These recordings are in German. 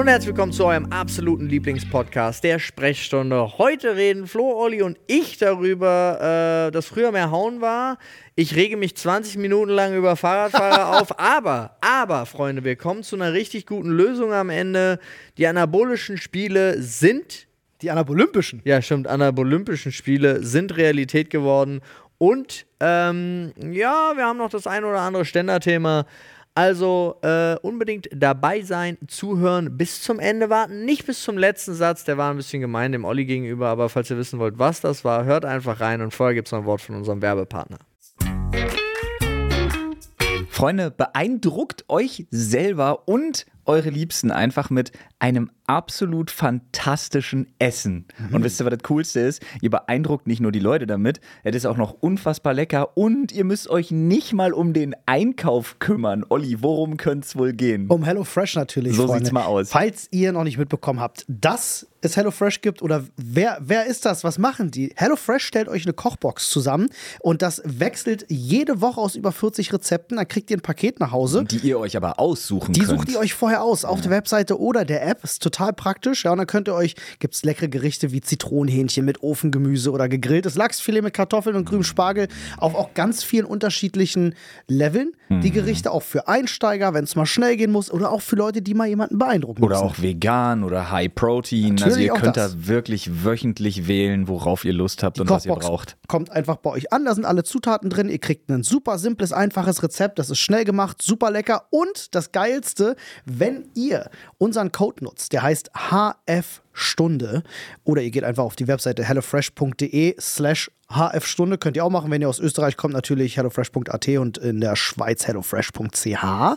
und herzlich willkommen zu eurem absoluten Lieblingspodcast, der Sprechstunde. Heute reden Flo, Olli und ich darüber, äh, dass früher mehr Hauen war. Ich rege mich 20 Minuten lang über Fahrradfahrer auf, aber, aber, Freunde, wir kommen zu einer richtig guten Lösung am Ende. Die anabolischen Spiele sind Die anabolympischen. ja, stimmt. Anabolympischen Spiele sind Realität geworden. Und ähm, ja, wir haben noch das ein oder andere Ständerthema. Also äh, unbedingt dabei sein, zuhören, bis zum Ende warten. Nicht bis zum letzten Satz, der war ein bisschen gemein dem Olli gegenüber. Aber falls ihr wissen wollt, was das war, hört einfach rein. Und vorher gibt es noch ein Wort von unserem Werbepartner. Freunde, beeindruckt euch selber und eure Liebsten einfach mit einem absolut fantastischen Essen. Und wisst ihr, was das Coolste ist? Ihr beeindruckt nicht nur die Leute damit, es ist auch noch unfassbar lecker und ihr müsst euch nicht mal um den Einkauf kümmern. Olli, worum könnte es wohl gehen? Um HelloFresh natürlich. So Freunde. sieht's mal aus. Falls ihr noch nicht mitbekommen habt, dass es HelloFresh gibt oder wer, wer ist das? Was machen die? HelloFresh stellt euch eine Kochbox zusammen und das wechselt jede Woche aus über 40 Rezepten. Dann kriegt ihr ein Paket nach Hause. Die ihr euch aber aussuchen Die könnt. sucht ihr euch vorher aus auf der Webseite oder der App. Ist total praktisch. Ja, und dann könnt ihr euch, gibt es leckere Gerichte wie Zitronenhähnchen mit Ofengemüse oder gegrilltes Lachsfilet mit Kartoffeln und grünem Spargel auf auch ganz vielen unterschiedlichen Leveln. Mhm. Die Gerichte auch für Einsteiger, wenn es mal schnell gehen muss oder auch für Leute, die mal jemanden beeindrucken Oder müssen. auch vegan oder High Protein. also Natürlich ihr auch könnt das. da wirklich wöchentlich wählen, worauf ihr Lust habt Die und was ihr Kochbox braucht. kommt einfach bei euch an. Da sind alle Zutaten drin. Ihr kriegt ein super simples, einfaches Rezept. Das ist schnell gemacht, super lecker. Und das Geilste, wenn ihr unseren Code nutzt, der heißt HF Stunde oder ihr geht einfach auf die Webseite hellofresh.de slash hfstunde. Könnt ihr auch machen, wenn ihr aus Österreich kommt, natürlich hellofresh.at und in der Schweiz hellofresh.ch. Ja,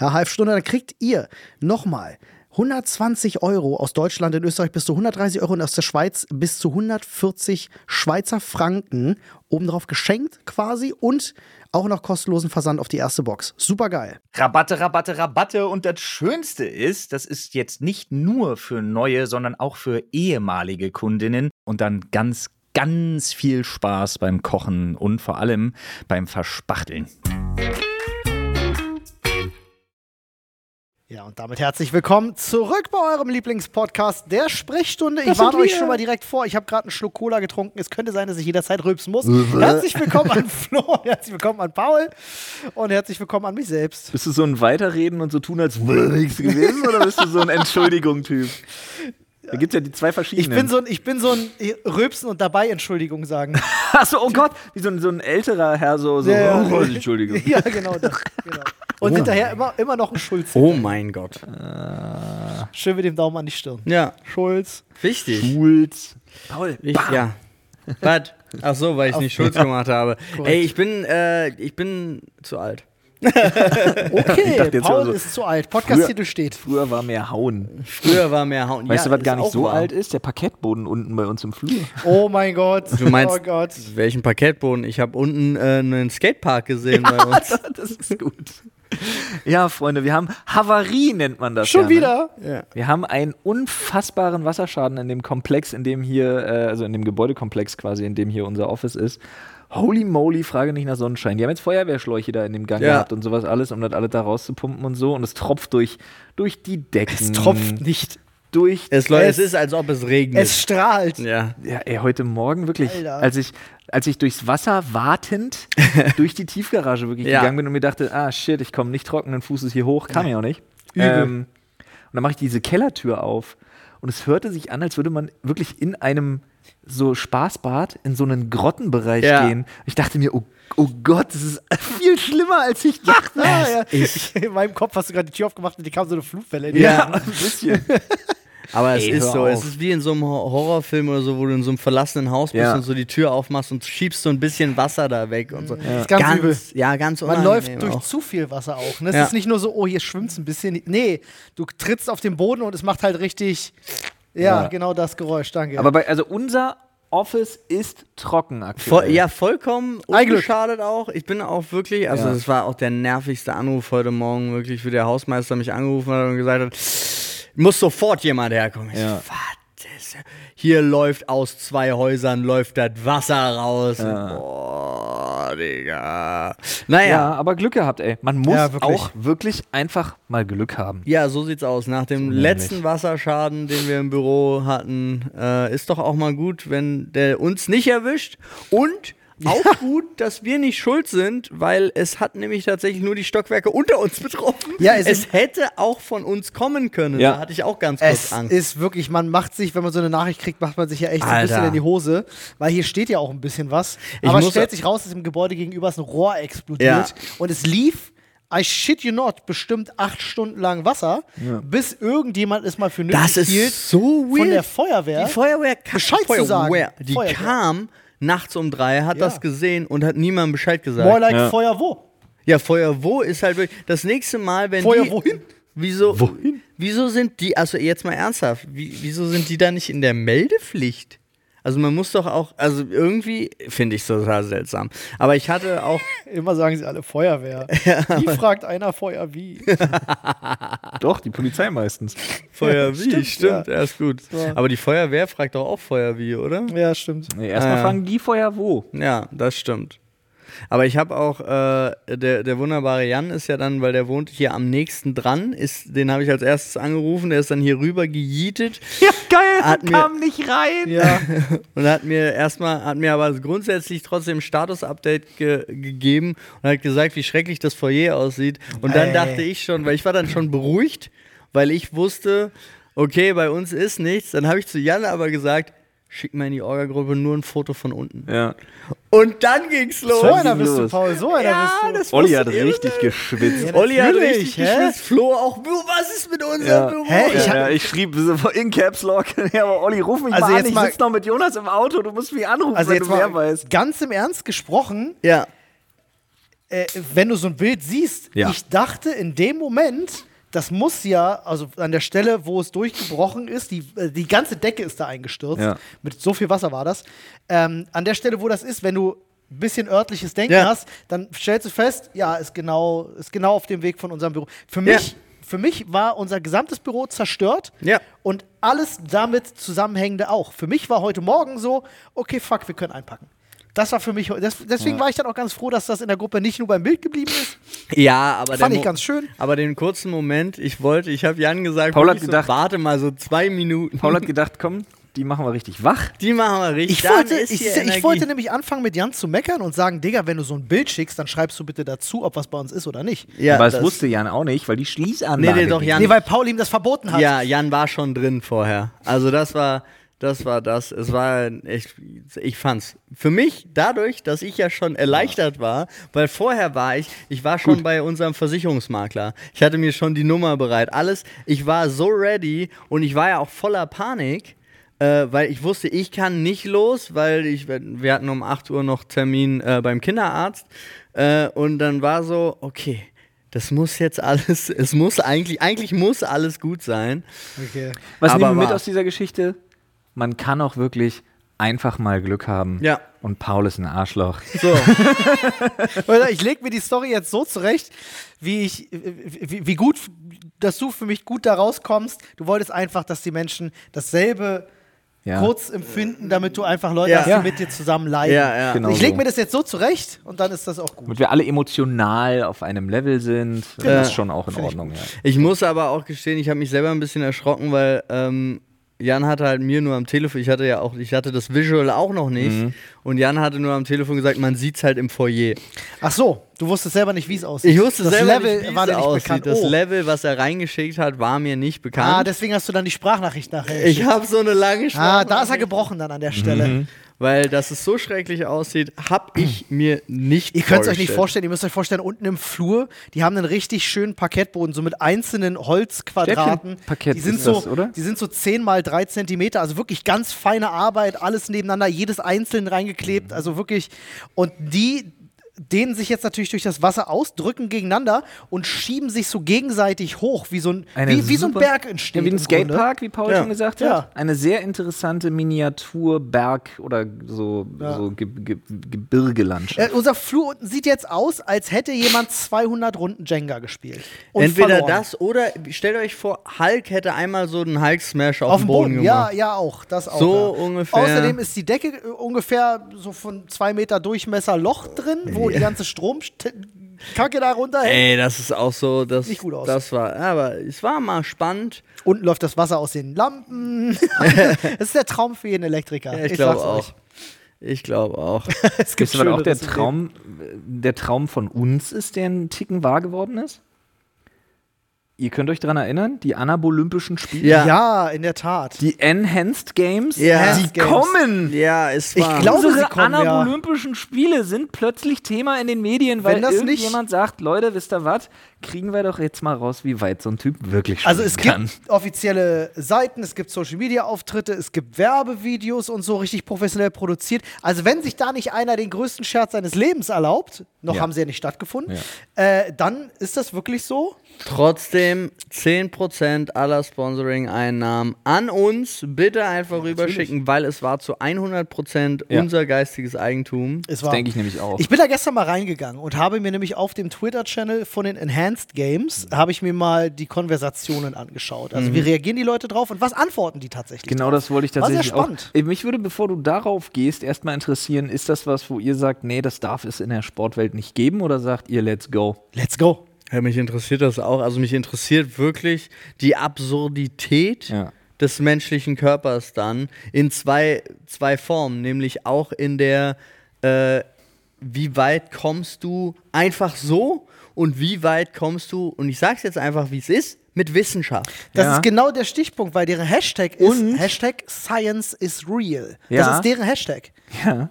HF-Stunde, dann kriegt ihr nochmal 120 Euro aus Deutschland, in Österreich bis zu 130 Euro und aus der Schweiz bis zu 140 Schweizer Franken obendrauf geschenkt quasi und auch noch kostenlosen Versand auf die erste Box. Super geil. Rabatte, Rabatte, Rabatte. Und das Schönste ist, das ist jetzt nicht nur für neue, sondern auch für ehemalige Kundinnen. Und dann ganz, ganz viel Spaß beim Kochen und vor allem beim Verspachteln. Ja, und damit herzlich willkommen zurück bei eurem Lieblingspodcast der Sprechstunde. Ich warne euch schon mal direkt vor. Ich habe gerade einen Schluck Cola getrunken. Es könnte sein, dass ich jederzeit rülpsen muss. herzlich willkommen an Flo, herzlich willkommen an Paul und herzlich willkommen an mich selbst. Bist du so ein Weiterreden und so tun, als wäre nichts gewesen? Oder bist du so ein Entschuldigung-Typ? Da gibt es ja die zwei Ich verschiedenen. bin so ein, ich bin so ein Rülpsen und dabei Entschuldigung sagen. Achso, oh Gott, wie so ein, so ein älterer Herr, so, so Ja, oh, Entschuldigung. ja, genau das. Genau. Und hinterher immer, immer noch ein Schulz. Oh mein Gott. Schön mit dem Daumen an die Stirn. Ja, Schulz. wichtig. Schulz. Paul, Ich, ja. Was? Ach so, weil ich nicht Schulz gemacht habe. Ey, ich bin, äh, ich bin zu alt. Okay, Paul so- ist zu alt. Podcast-Titel steht. früher war mehr Hauen. Früher war mehr Hauen. Weißt ja, du, was ist gar nicht so wahr. alt ist? Der Parkettboden unten bei uns im Flur. Oh mein Gott. Du meinst, oh Gott. welchen Parkettboden? Ich habe unten äh, einen Skatepark gesehen bei uns. das ist gut. Ja, Freunde, wir haben Havarie, nennt man das. Schon ja, ne? wieder? Ja. Wir haben einen unfassbaren Wasserschaden in dem Komplex, in dem hier, äh, also in dem Gebäudekomplex quasi, in dem hier unser Office ist. Holy moly, Frage nicht nach Sonnenschein. Die haben jetzt Feuerwehrschläuche da in dem Gang Ja. gehabt und sowas alles, um das alles da rauszupumpen und so. Und es tropft durch, durch die Decken. Es tropft nicht. Durch. Es, läuft- Es- es ist, als ob es regnet. Es strahlt. ja. Ja, ey, heute Morgen wirklich, Alter. als ich, als ich durchs Wasser wartend durch die Tiefgarage wirklich Ja. gegangen bin und mir dachte, ah shit, ich komme nicht trockenen Fußes hier hoch, kam ja auch nicht. Übel. Ähm, und dann mache ich diese Kellertür auf und es hörte sich an, als würde man wirklich in einem so Spaßbad in so einen Grottenbereich Ja. gehen. Ich dachte mir, oh, oh Gott, das ist viel schlimmer, als ich dachte. Ja, ja. In meinem Kopf hast du gerade die Tür aufgemacht und die kam so eine Flugwelle. in die Ja. ein bisschen. Aber es Ey, ist so, es auf. ist wie in so einem Hor- Horrorfilm oder so, wo du in so einem verlassenen Haus bist Ja. und so die Tür aufmachst und schiebst so ein bisschen Wasser da weg und so. ist ganz übel. Ja, ganz Man läuft durch auch. zu viel Wasser auch. Ne? Es Ja. ist nicht nur so, oh, hier schwimmt ein bisschen. Nee, du trittst auf den Boden und es macht halt richtig, ja, Ja. genau das Geräusch, danke. Aber bei, also unser Office ist trocken aktuell. Voll, ja, vollkommen ungeschadet auch. Ich bin auch wirklich, also Ja. das war auch der nervigste Anruf heute Morgen, wirklich, wie der Hausmeister mich angerufen hat und gesagt hat, muss sofort jemand herkommen. Ich Ja. so, was ist, hier läuft aus zwei Häusern, läuft das Wasser raus. Ja. Boah, Digga. Naja. Ja, aber Glück gehabt, ey. Man muss Ja, wirklich. auch wirklich einfach mal Glück haben. Ja, so sieht's aus. Nach dem nämlich. letzten Wasserschaden, den wir im Büro hatten, äh, ist doch auch mal gut, wenn der uns nicht erwischt. Und auch gut, dass wir nicht schuld sind, weil es hat nämlich tatsächlich nur die Stockwerke unter uns betroffen. Ja, es es, hätte auch von uns kommen können. Ja. Da hatte ich auch ganz kurz Es Angst. ist wirklich, man macht sich, wenn man so eine Nachricht kriegt, macht man sich ja echt so ein Alter. bisschen in die Hose, weil hier steht ja auch ein bisschen was. Ich Aber es stellt sich raus, dass im Gebäude gegenüber ist ein Rohr explodiert Ja. und es lief. I shit you not, bestimmt acht Stunden lang Wasser, bis irgendjemand es mal für nötig Das ist hielt, so weird. von der Feuerwehr. Die Feuerwehr kam, Bescheid zu sagen. Feuerwehr, die Feuerwehr. kam nachts um drei, hat Ja. das gesehen und hat niemandem Bescheid gesagt. More like Ja. Feuer wo? Ja, Feuer wo ist halt wirklich. Das nächste Mal, wenn Feuer die. wohin? Wieso? Wohin? Wieso sind die, also jetzt mal ernsthaft, wie, wieso sind die da nicht in der Meldepflicht? Also man muss doch auch, also irgendwie finde ich es total seltsam. Aber ich hatte auch, Immer sagen sie alle Feuerwehr. Wie fragt einer Feuer wie? Doch, die Polizei meistens. Feuer wie, Stimmt, stimmt, ja. ja. ist gut. Ja. Aber die Feuerwehr fragt doch auch Feuer wie, oder? ja, stimmt. Nee, erstmal Ah. fragen die Feuer wo. Ja, das stimmt. Aber ich habe auch, äh, der, der wunderbare Jan ist ja dann, weil der wohnt hier am nächsten dran, ist, den habe ich als erstes angerufen, der ist dann hier rüber gejietet Ja, geil, Hat mir- kam nicht rein. Ja, und hat mir erstmal, hat mir aber grundsätzlich trotzdem ein Status-Update ge gegeben und hat gesagt, wie schrecklich das Foyer aussieht. Und dann Ey. dachte ich schon, weil ich war dann schon beruhigt, weil ich wusste, okay, bei uns ist nichts. Dann habe ich zu Jan aber gesagt, schick mir in die Orga-Gruppe nur ein Foto von unten. Ja. Und dann ging's los. so einer ging bist du, los. Paul, so einer ja, bist du. das Olli hat ich richtig geschwitzt. Ja, Olli hat richtig hä? geschwitzt. Flo auch. "Bu, Was ist mit unserem Ja. Büro? Hä? Ich ja, ich schrieb so in Caps Lock, ja, aber Olli, ruf mich Also mal an, jetzt ich mal- sitze noch mit Jonas im Auto, du musst mich anrufen, Also wenn jetzt du mehr mal weißt. ganz im Ernst gesprochen, ja. äh, wenn du so ein Bild siehst, Ja. ich dachte in dem Moment, das muss ja, also an der Stelle, wo es durchgebrochen ist, die, äh, die ganze Decke ist da eingestürzt. Ja. Mit so viel Wasser war das. Ähm, an der Stelle, wo das ist, wenn du ein bisschen örtliches Denken Ja. hast, dann stellst du fest, ja, ist genau, ist genau auf dem Weg von unserem Büro. Für Ja. mich, für mich war unser gesamtes Büro zerstört. Ja. Und alles damit zusammenhängende auch. Für mich war heute Morgen so, okay, fuck, wir können einpacken. Das war für mich, das, deswegen war ich dann auch ganz froh, dass das in der Gruppe nicht nur beim Bild geblieben ist. Ja, aber Fand ich Mo- ganz schön. Aber den kurzen Moment, ich wollte, ich habe Jan gesagt, Paul hat gedacht- so, warte mal so zwei Minuten. Paul hat gedacht, komm, die machen wir richtig wach. die machen wir richtig. Ich wollte, ich, ich wollte nämlich anfangen, mit Jan zu meckern und sagen, Digga, wenn du so ein Bild schickst, dann schreibst du bitte dazu, ob was bei uns ist oder nicht. ja, aber das, das wusste Jan auch nicht, weil die Schließanlage. Nee, nee, doch. Jan- Nee, weil Paul ihm das verboten hat. Ja, Jan war schon drin vorher. Also das war, das war das. Es war echt, ich fand's. Für mich, dadurch, dass ich ja schon erleichtert war, weil vorher war ich, ich war schon bei unserem Versicherungsmakler. Ich hatte mir schon die Nummer bereit. Alles, ich war so ready und ich war ja auch voller Panik. Äh, weil ich wusste, ich kann nicht los, weil ich, wir hatten um 8 Uhr noch Termin äh, beim Kinderarzt. Äh, und dann war so, okay, das muss jetzt alles, es muss eigentlich, eigentlich muss alles gut sein. Okay. Was Aber nehmen wir mit aus dieser Geschichte? Man kann auch wirklich einfach mal Glück haben. Ja. Und Paul ist ein Arschloch. So, Oder ich lege mir die Story jetzt so zurecht, wie ich, wie, wie gut, dass du für mich gut da rauskommst. Du wolltest einfach, dass die Menschen dasselbe Ja. kurz empfinden, damit du einfach Leute Ja. hast, die Ja. mit dir zusammen leiden. Ja, ja. Genau ich lege mir das jetzt so zurecht und dann ist das auch gut. Damit wir alle emotional auf einem Level sind, das ist schon auch in Find ich Ordnung. Ja. ich muss aber auch gestehen, ich habe mich selber ein bisschen erschrocken, weil ähm, Jan hatte halt mir nur am Telefon, ich hatte ja auch, ich hatte das Visual auch noch nicht Mhm. und Jan hatte nur am Telefon gesagt, man sieht's halt im Foyer. Ach so, du wusstest selber nicht, wie es aussieht. Ich wusste das selber Level nicht, wie war es aussieht. bekannt. Das oh. Level, was er reingeschickt hat, war mir nicht Ah, bekannt. deswegen hast du dann die Sprachnachricht nachher. ich habe so eine lange ah, Sprache. da ist er gebrochen dann an der Stelle. Mhm. Weil, dass es so schrecklich aussieht, habe ich mir nicht Ihr könnt es euch nicht vorstellen, ihr müsst euch vorstellen, unten im Flur, die haben einen richtig schönen Parkettboden, so mit einzelnen Holzquadraten. Stäbchenparkett die sind ist so, das, oder? Die sind so 10 mal 3 Zentimeter, also wirklich ganz feine Arbeit, alles nebeneinander, jedes einzeln reingeklebt, also wirklich. Und die dehnen sich jetzt natürlich durch das Wasser aus, drücken gegeneinander und schieben sich so gegenseitig hoch, wie so ein, Eine wie, wie so ein Berg entsteht. Ja, wie ein. Skatepark, wie Paul Ja. schon gesagt Ja. hat. Eine sehr interessante Miniaturberg oder so, Ja. so Ge Ge Gebirgelandschaft. Äh, unser Flur unten sieht jetzt aus, als hätte jemand 200 Runden Jenga gespielt. Und Entweder verloren. das oder stellt euch vor, Hulk hätte einmal so einen Hulk-Smash auf, Auf dem Boden, Boden, ja, gemacht. ja, auch. Das auch. So ja. ungefähr. Außerdem ist die Decke äh, ungefähr so von zwei Meter Durchmesser Loch drin, wo die ganze Stromkacke da runterhängt. Ey, das ist auch so, das, Nicht gut aus. das war, aber es war mal spannend. Unten läuft das Wasser aus den Lampen. das ist der Traum für jeden Elektriker. Ja, ich glaube sag's auch. euch. Ich glaube auch. Es gibt Wisst ihr, auch der Traum, der Traum von uns ist, der einen Ticken wahr geworden ist? Ihr könnt euch daran erinnern, die Anabolympischen Spiele, Ja. Ja, in der Tat. die Enhanced Games, Ja. die Games. kommen. Ja, es Ich war. glaube, Unsere sie kommen, ja. Anabolympischen Spiele sind plötzlich Thema in den Medien, weil Wenn das nicht- irgendjemand sagt, Leute, wisst ihr was, kriegen wir doch jetzt mal raus, wie weit so ein Typ wirklich Also es spielen gibt offizielle Seiten, es gibt Social Media Auftritte, es gibt Werbevideos und so richtig professionell produziert. Also wenn sich da nicht einer den größten Scherz seines Lebens erlaubt, noch Ja. haben sie ja nicht stattgefunden, äh, dann ist das wirklich so. Trotzdem 10% aller Sponsoring-Einnahmen an uns bitte einfach rüberschicken, weil es war zu 100% Ja. unser geistiges Eigentum. Es Das denke ich nämlich auch. Ich bin da gestern mal reingegangen und habe mir nämlich auf dem Twitter-Channel von den Enhanced Games, habe ich mir mal die Konversationen angeschaut. Also wie reagieren die Leute drauf und was antworten die tatsächlich? Genau drauf? das wollte ich War sehr tatsächlich auch. spannend. Äh, Mich würde, bevor du darauf gehst, erstmal interessieren, ist das was, wo ihr sagt, nee, das darf es in der Sportwelt nicht geben oder sagt ihr, let's go? Let's go. Ja, mich interessiert das auch. Also mich interessiert wirklich die Absurdität Ja. des menschlichen Körpers dann in zwei, zwei Formen, nämlich auch in der, äh, wie weit kommst du einfach so und wie weit kommst du, und ich sag's jetzt einfach, wie es ist, mit Wissenschaft. Das Ja. ist genau der Stichpunkt, weil deren Hashtag ist Und- Hashtag Science is real. Ja. Das ist deren Hashtag. Ja.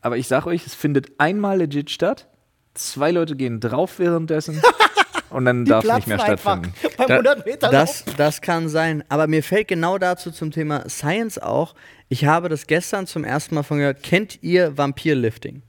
Aber ich sag euch, es findet einmal legit statt. Zwei Leute gehen drauf währenddessen und dann darf es nicht mehr stattfinden. Beim 100 Meter Das, das kann sein. Aber mir fällt genau dazu zum Thema Science auch. Ich habe das gestern zum ersten Mal von gehört. Kennt ihr Vampirlifting?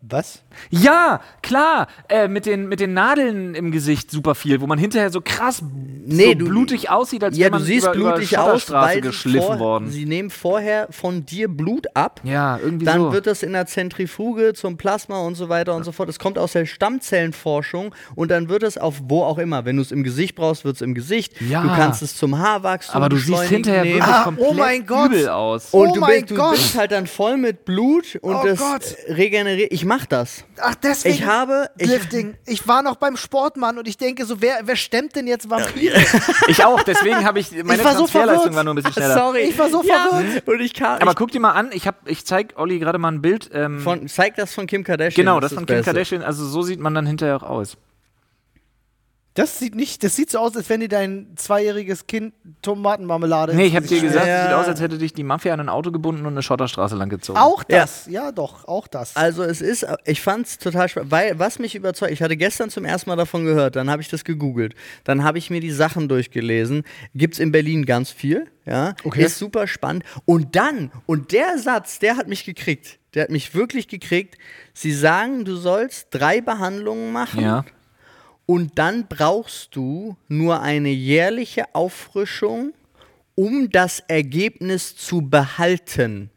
Was? Ja, klar, äh, mit, den, mit den Nadeln im Gesicht super viel, wo man hinterher so krass Nee, so du- blutig aussieht, als Ja, wäre du man siehst über, über blutig aus, Schotterstraße weil sie, geschliffen vor, worden. sie nehmen vorher von dir Blut ab. Ja, irgendwie Dann so. wird das in der Zentrifuge zum Plasma und so weiter und so fort. Es kommt aus der Stammzellenforschung und dann wird es auf wo auch immer. Wenn du es im Gesicht brauchst, wird es im Gesicht. Ja. Du kannst es zum Haarwachstum aber du siehst hinterher nehmen. wirklich Ah, komplett oh mein Gott. übel aus. Oh Und du, mein bist, du Gott. bist halt dann voll mit Blut und Oh das Gott. regeneriert. Ich mach das. Ach, deswegen. Ich habe- ich- Lifting. Ich war noch beim Sportmann und ich denke so, wer, wer stemmt denn jetzt Vampire? Ich auch, deswegen habe ich, meine Ich war so Transferleistung verwirrt. war nur ein bisschen schneller. Sorry. Ich war so ja, verwirrt. Und ich kann. Aber ich, guck dir mal an, ich, hab- ich zeig Olli gerade mal ein Bild. Ähm, von, zeig das von Kim Kardashian. genau, das ist von Kim Beste. Kardashian. Also so sieht man dann hinterher auch aus. Das sieht nicht, das sieht so aus, als wenn dir dein zweijähriges Kind Tomatenmarmelade. Nee, ich habe dir gesagt, Ja. es sieht aus, als hätte dich die Mafia an ein Auto gebunden und eine Schotterstraße lang gezogen. Auch Ja. das, ja. doch, auch das. Also es ist, ich fand es total spannend, weil was mich überzeugt, ich hatte gestern zum ersten Mal davon gehört, dann habe ich das gegoogelt, dann habe ich mir die Sachen durchgelesen, gibt es in Berlin ganz viel, ja, Okay. ist super spannend und dann, und der Satz, der hat mich gekriegt, der hat mich wirklich gekriegt, sie sagen, du sollst drei Behandlungen machen Ja. Und dann brauchst du nur eine jährliche Auffrischung, um das Ergebnis zu behalten.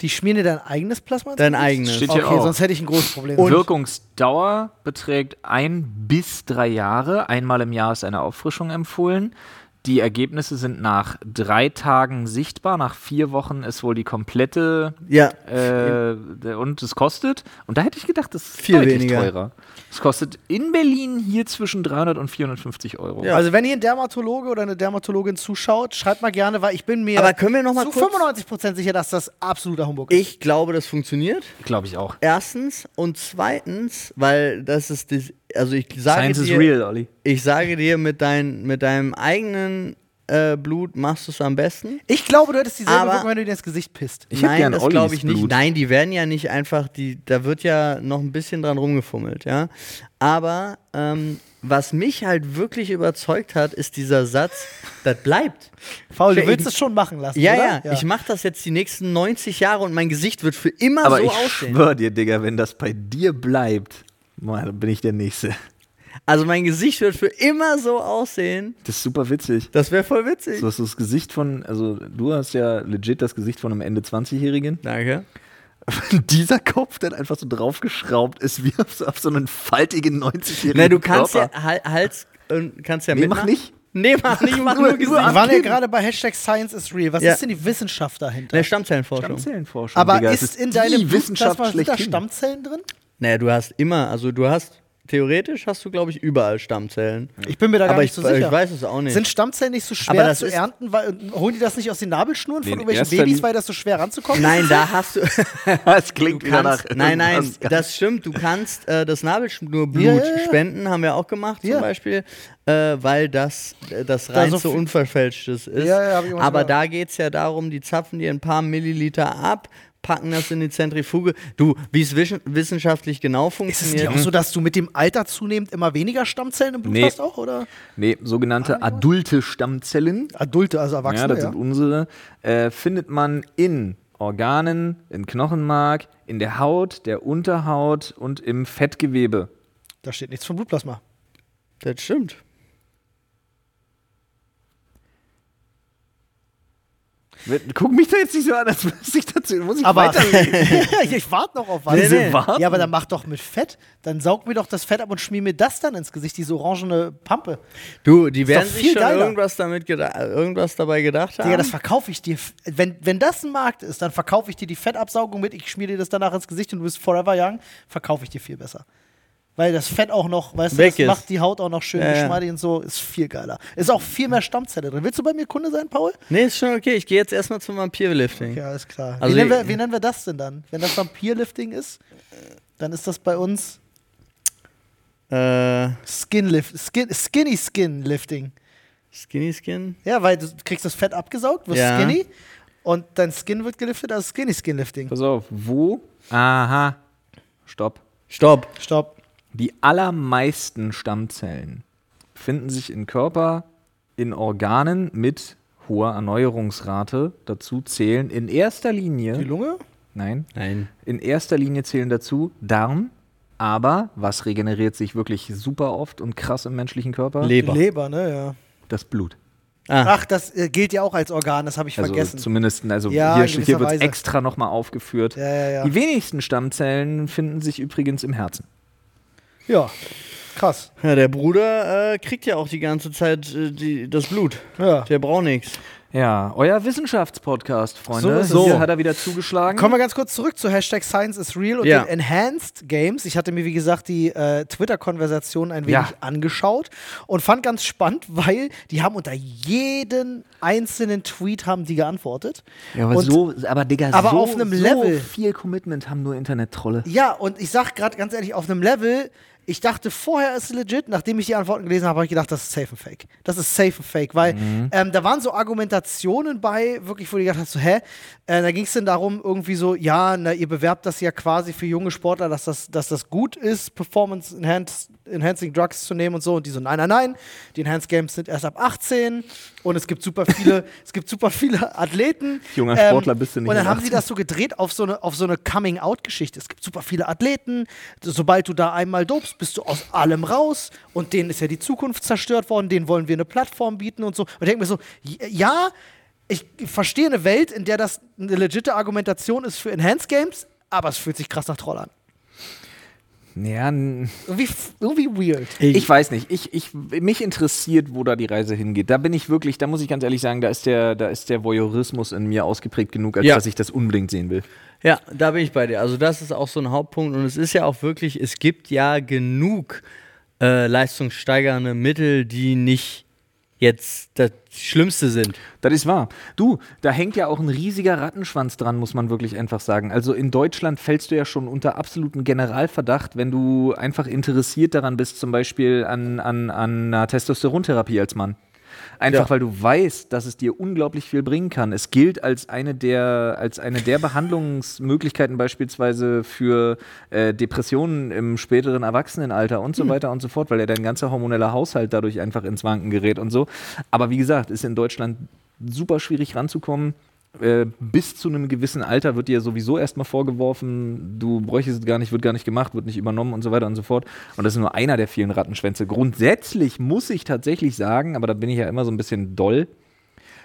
die schmieren dir dein eigenes Plasma? Dein eigenes. Steht Okay, auch. sonst hätte ich ein großes Problem. Wirkungsdauer beträgt ein bis drei Jahre. Einmal im Jahr ist eine Auffrischung empfohlen. Die Ergebnisse sind nach drei Tagen sichtbar. Nach vier Wochen ist wohl die komplette Ja, äh, und es kostet. Und da hätte ich gedacht, das ist Viel deutlich weniger. teurer. Es kostet in Berlin hier zwischen 300 und 450 Euro. Ja. Also wenn hier ein Dermatologe oder eine Dermatologin zuschaut, schreibt mal gerne, weil ich bin mir Aber können wir noch mal zu kurz- 95% sicher, dass das absoluter Humbug ist. Ich glaube, das funktioniert. Glaube ich auch. Erstens und zweitens, weil das ist das, also ich sage Science dir, is real, Olli. ich sage dir mit, dein, mit deinem eigenen äh, Blut machst du es am besten. Ich glaube, du hättest dieselbe Aber- Wirkung, wenn du dir ins Gesicht pisst. Ich Nein, gern das glaube ich nicht. Blut. Nein, die werden ja nicht einfach, die, da wird ja noch ein bisschen dran rumgefummelt, ja. Aber ähm, was mich halt wirklich überzeugt hat, ist dieser Satz, das bleibt. Faul, du Ich- willst es schon machen lassen, Ja, oder? ja, ich mache das jetzt die nächsten 90 Jahre und mein Gesicht wird für immer Aber so ich aussehen. schwör dir, Digga, wenn das bei dir bleibt, Mann, dann bin ich der Nächste. Also mein Gesicht wird für immer so aussehen. Das ist super witzig. Das wäre voll witzig. So hast du das Gesicht von, also du hast ja legit das Gesicht von einem Ende 20-Jährigen. Danke. Dieser Kopf dann einfach so draufgeschraubt ist, wie auf so, auf so einen faltigen 90-Jährigen. Na, du kannst Körper. ja Hal- Hals äh, kannst ja Nee, mach nicht. Nee, Mann, ich mach nur Wir Gesicht. waren ja gerade bei Hashtag Science is real. Was Ja. ist denn die Wissenschaft dahinter? Ne, Stammzellenforschung. Stammzellenforschung. Aber Digga, es ist in deinem Wissenschaft sind da. Stammzellen drin? Naja, du hast immer, also du hast, theoretisch hast du, glaube ich, überall Stammzellen. Ich bin mir da gar Aber nicht ich, so sicher. ich weiß es auch nicht. Sind Stammzellen nicht so Aber schwer das zu ist- ernten? Weil, holen die das nicht aus den Nabelschnuren von Nee, in irgendwelchen erster Babys, weil das so schwer ranzukommen Nein, ist? da hast du. Das klingt Du kannst, nein, nein, irgendwas ganz- das stimmt. Du kannst äh, das Nabelschnurblut Ja, ja, ja. spenden, haben wir auch gemacht zum Ja. Beispiel, äh, weil das äh, das Da so reinste viel- Unverfälschtes ist. Ja, ja, hab ich auch Aber gehört. da geht es ja darum, die zapfen dir ein paar Milliliter ab, packen das in die Zentrifuge. Du, wie es wissenschaftlich genau Ist es funktioniert. nicht auch so, dass du mit dem Alter zunehmend immer weniger Stammzellen im Blut Nee. hast auch, oder? Nee, sogenannte adulte Stammzellen. Adulte, also Ja, Erwachsene, das ja. sind unsere. Äh, findet man in Organen, in Knochenmark, in der Haut, der Unterhaut und im Fettgewebe. Da steht nichts vom Blutplasma. das stimmt. Guck mich da jetzt nicht so an, als müsste ich dazu. Muss ich Aber weiterlesen? ich warte noch auf was. Nee, nee. Ja, aber dann mach doch mit Fett. Dann saug mir doch das Fett ab und schmier mir das dann ins Gesicht, diese orangene Pampe. Du, die werden sich viel schon geiler. irgendwas, damit irgendwas dabei gedacht haben. Digga, das verkaufe ich dir. Wenn, wenn das ein Markt ist, dann verkaufe ich dir die Fettabsaugung mit, ich schmier dir das danach ins Gesicht und du bist forever young, verkaufe ich dir viel besser. Weil das Fett auch noch, weißt Weg du, das ist. macht die Haut auch noch schön Ja, ja. geschmeidig und so, ist viel geiler. Ist auch viel mehr Stammzelle drin. Willst du bei mir Kunde sein, Paul? nee, ist schon okay. Ich gehe jetzt erstmal zum Vampirlifting. Ja, alles klar. Also wie, nennen wir, wie nennen wir das denn dann? Wenn das Vampirlifting ist, dann ist das bei uns Äh, Skinlift, Skin, Skinny Skin Lifting. Skinny Skin? Ja, weil du kriegst das Fett abgesaugt, wirst Ja. skinny und dein Skin wird geliftet, also Skinny Skin Lifting. Pass auf, wo? Aha. Stopp. Stopp. Stopp. Die allermeisten Stammzellen befinden sich im Körper in Organen mit hoher Erneuerungsrate. Dazu zählen in erster Die Linie, Lunge? nein, Nein. in erster Linie zählen dazu Darm, aber was regeneriert sich wirklich super oft und krass im menschlichen Körper? Leber. Die Leber, ne, ja. das Blut. Ah, Ach, das äh, gilt ja auch als Organ, das habe ich Also vergessen. zumindest, also Ja, hier, hier wird es extra nochmal aufgeführt. Ja, ja, ja. Die wenigsten Stammzellen finden sich übrigens im Herzen. Ja, krass. ja, der Bruder äh, kriegt ja auch die ganze Zeit äh, die, das Blut. Ja. Der braucht nichts. Ja, euer Wissenschaftspodcast, Freunde. So. Hier hat er wieder zugeschlagen. Kommen wir ganz kurz zurück zu Hashtag Science is Real und Ja. den Enhanced Games. Ich hatte mir, wie gesagt, die äh, Twitter-Konversation ein wenig Ja. angeschaut und fand ganz spannend, weil die haben unter jeden einzelnen Tweet haben die geantwortet. Ja, aber Und- so, aber Digga, aber so, auf einem so Level. viel Commitment haben nur Internet-Trolle. Ja, und ich sag gerade ganz ehrlich, auf einem Level, ich dachte vorher ist es legit, nachdem ich die Antworten gelesen habe, habe ich gedacht, das ist safe and fake. Das ist safe and fake, weil ähm, da waren so Argumentationen bei, wirklich, wo du gedacht hast, so, hä? Äh, da ging es dann darum, irgendwie so, ja, na, ihr bewerbt das ja quasi für junge Sportler, dass das, dass das gut ist, Performance Enhanced, Enhancing Drugs zu nehmen und so. Und die so, nein, nein, nein, die Enhanced Games sind erst ab 18 und es gibt super viele, es gibt super viele Athleten. Junger Sportler bist du nicht Und dann haben sie 18. das so gedreht auf so eine, auf so eine Coming-out-Geschichte. Es gibt super viele Athleten. Sobald du da einmal dopst, bist du aus allem raus. Und denen ist ja die Zukunft zerstört worden. Denen wollen wir eine Plattform bieten und so. Und ich denke mir so, ja, ich verstehe eine Welt, in der das eine legitime Argumentation ist für Enhanced Games, aber es fühlt sich krass nach Troll an. Ja, Irgendwie, irgendwie weird. ich weiß nicht. Ich, ich, mich interessiert, wo da die Reise hingeht. Da bin ich wirklich, da muss ich ganz ehrlich sagen, da ist der, da ist der Voyeurismus in mir ausgeprägt genug, als Ja. dass ich das unbedingt sehen will. Ja, da bin ich bei dir. Also das ist auch so ein Hauptpunkt und es ist ja auch wirklich, es gibt ja genug äh, leistungssteigernde Mittel, die nicht jetzt das Schlimmste sind. Das ist wahr. Du, da hängt ja auch ein riesiger Rattenschwanz dran, muss man wirklich einfach sagen. Also in Deutschland fällst du ja schon unter absoluten Generalverdacht, wenn du einfach interessiert daran bist, zum Beispiel an, an, an einer Testosterontherapie als Mann. Einfach Ja. weil du weißt, dass es dir unglaublich viel bringen kann. Es gilt als eine der, als eine der Behandlungsmöglichkeiten beispielsweise für äh, Depressionen im späteren Erwachsenenalter und so weiter und so fort, weil ja dein ganzer hormoneller Haushalt dadurch einfach ins Wanken gerät und so. Aber wie gesagt, ist in Deutschland super schwierig ranzukommen. Äh, bis zu einem gewissen Alter wird dir sowieso erstmal vorgeworfen, du bräuchtest es gar nicht, wird gar nicht gemacht, wird nicht übernommen und so weiter und so fort. Und das ist nur einer der vielen Rattenschwänze. Grundsätzlich muss ich tatsächlich sagen, aber da bin ich ja immer so ein bisschen doll,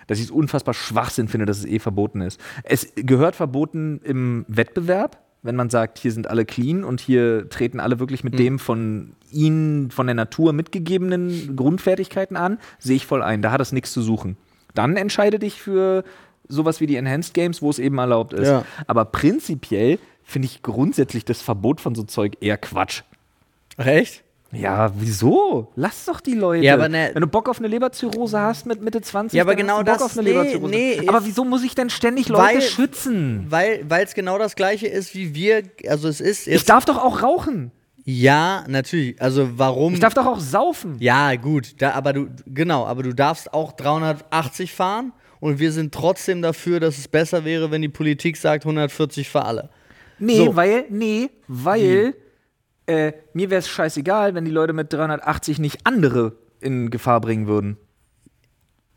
dass ich es unfassbar Schwachsinn finde, dass es eh verboten ist. Es gehört verboten im Wettbewerb, wenn man sagt, hier sind alle clean und hier treten alle wirklich mit dem von ihnen, von der Natur mitgegebenen Grundfertigkeiten an, sehe ich voll ein. Da hat es nichts zu suchen. Dann entscheide dich für sowas wie die Enhanced Games, wo es eben erlaubt ist. Ja. Aber prinzipiell finde ich grundsätzlich das Verbot von so Zeug eher Quatsch. Recht? Ja, wieso? Lass doch die Leute. Ja, aber ne- Wenn du Bock auf eine Leberzirrhose hast mit Mitte 20, Ja, aber dann genau Bock das- auf eine nee, Leberzirrhose. nee, aber wieso muss ich denn ständig Leute Weil- schützen? Weil es genau das gleiche ist, wie wir, also es ist Ich darf doch auch rauchen. ja, natürlich, also warum, Ich darf doch auch saufen. ja, gut, da, aber du, genau, aber du darfst auch 380 fahren und wir sind trotzdem dafür, dass es besser wäre, wenn die Politik sagt 140 für alle. Nee, So. weil, nee, weil äh, mir wäre es scheißegal, wenn die Leute mit 380 nicht andere in Gefahr bringen würden.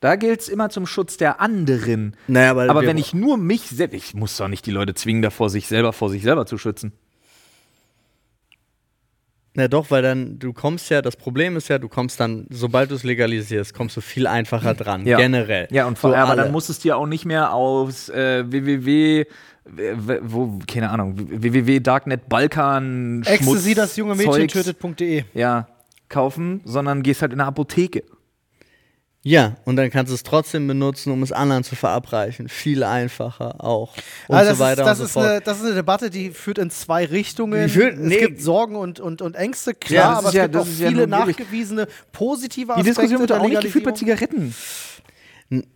Da gilt es immer zum Schutz der anderen. Naja, aber Aber wenn ich nur mich selbst, ich muss doch nicht die Leute zwingen, davor sich selber vor sich selber zu schützen. Na doch, weil dann, du kommst ja, das Problem ist ja, du kommst dann, sobald du es legalisierst, kommst du viel einfacher dran, Ja. generell. Ja, und vor, So aber alle. dann musst du es dir auch nicht mehr aus äh, www, wo, keine Ahnung, www Darknet Balkan Ecstasy, das junge Mädchen tötet.de. Ja, kaufen, sondern gehst halt in eine Apotheke. Ja, und dann kannst du es trotzdem benutzen, um es anderen zu verabreichen. Viel einfacher auch. Und Also so weiter das, ist, und das, so ist fort. eine, das ist eine Debatte, die führt in zwei Richtungen. Die führt- nee. Es gibt Sorgen und, und, und Ängste, klar, Ja, aber ist ja- es gibt auch ja viele wirklich- nachgewiesene positive Die Aspekte Diskussion wird auch nicht geführt bei. Zigaretten.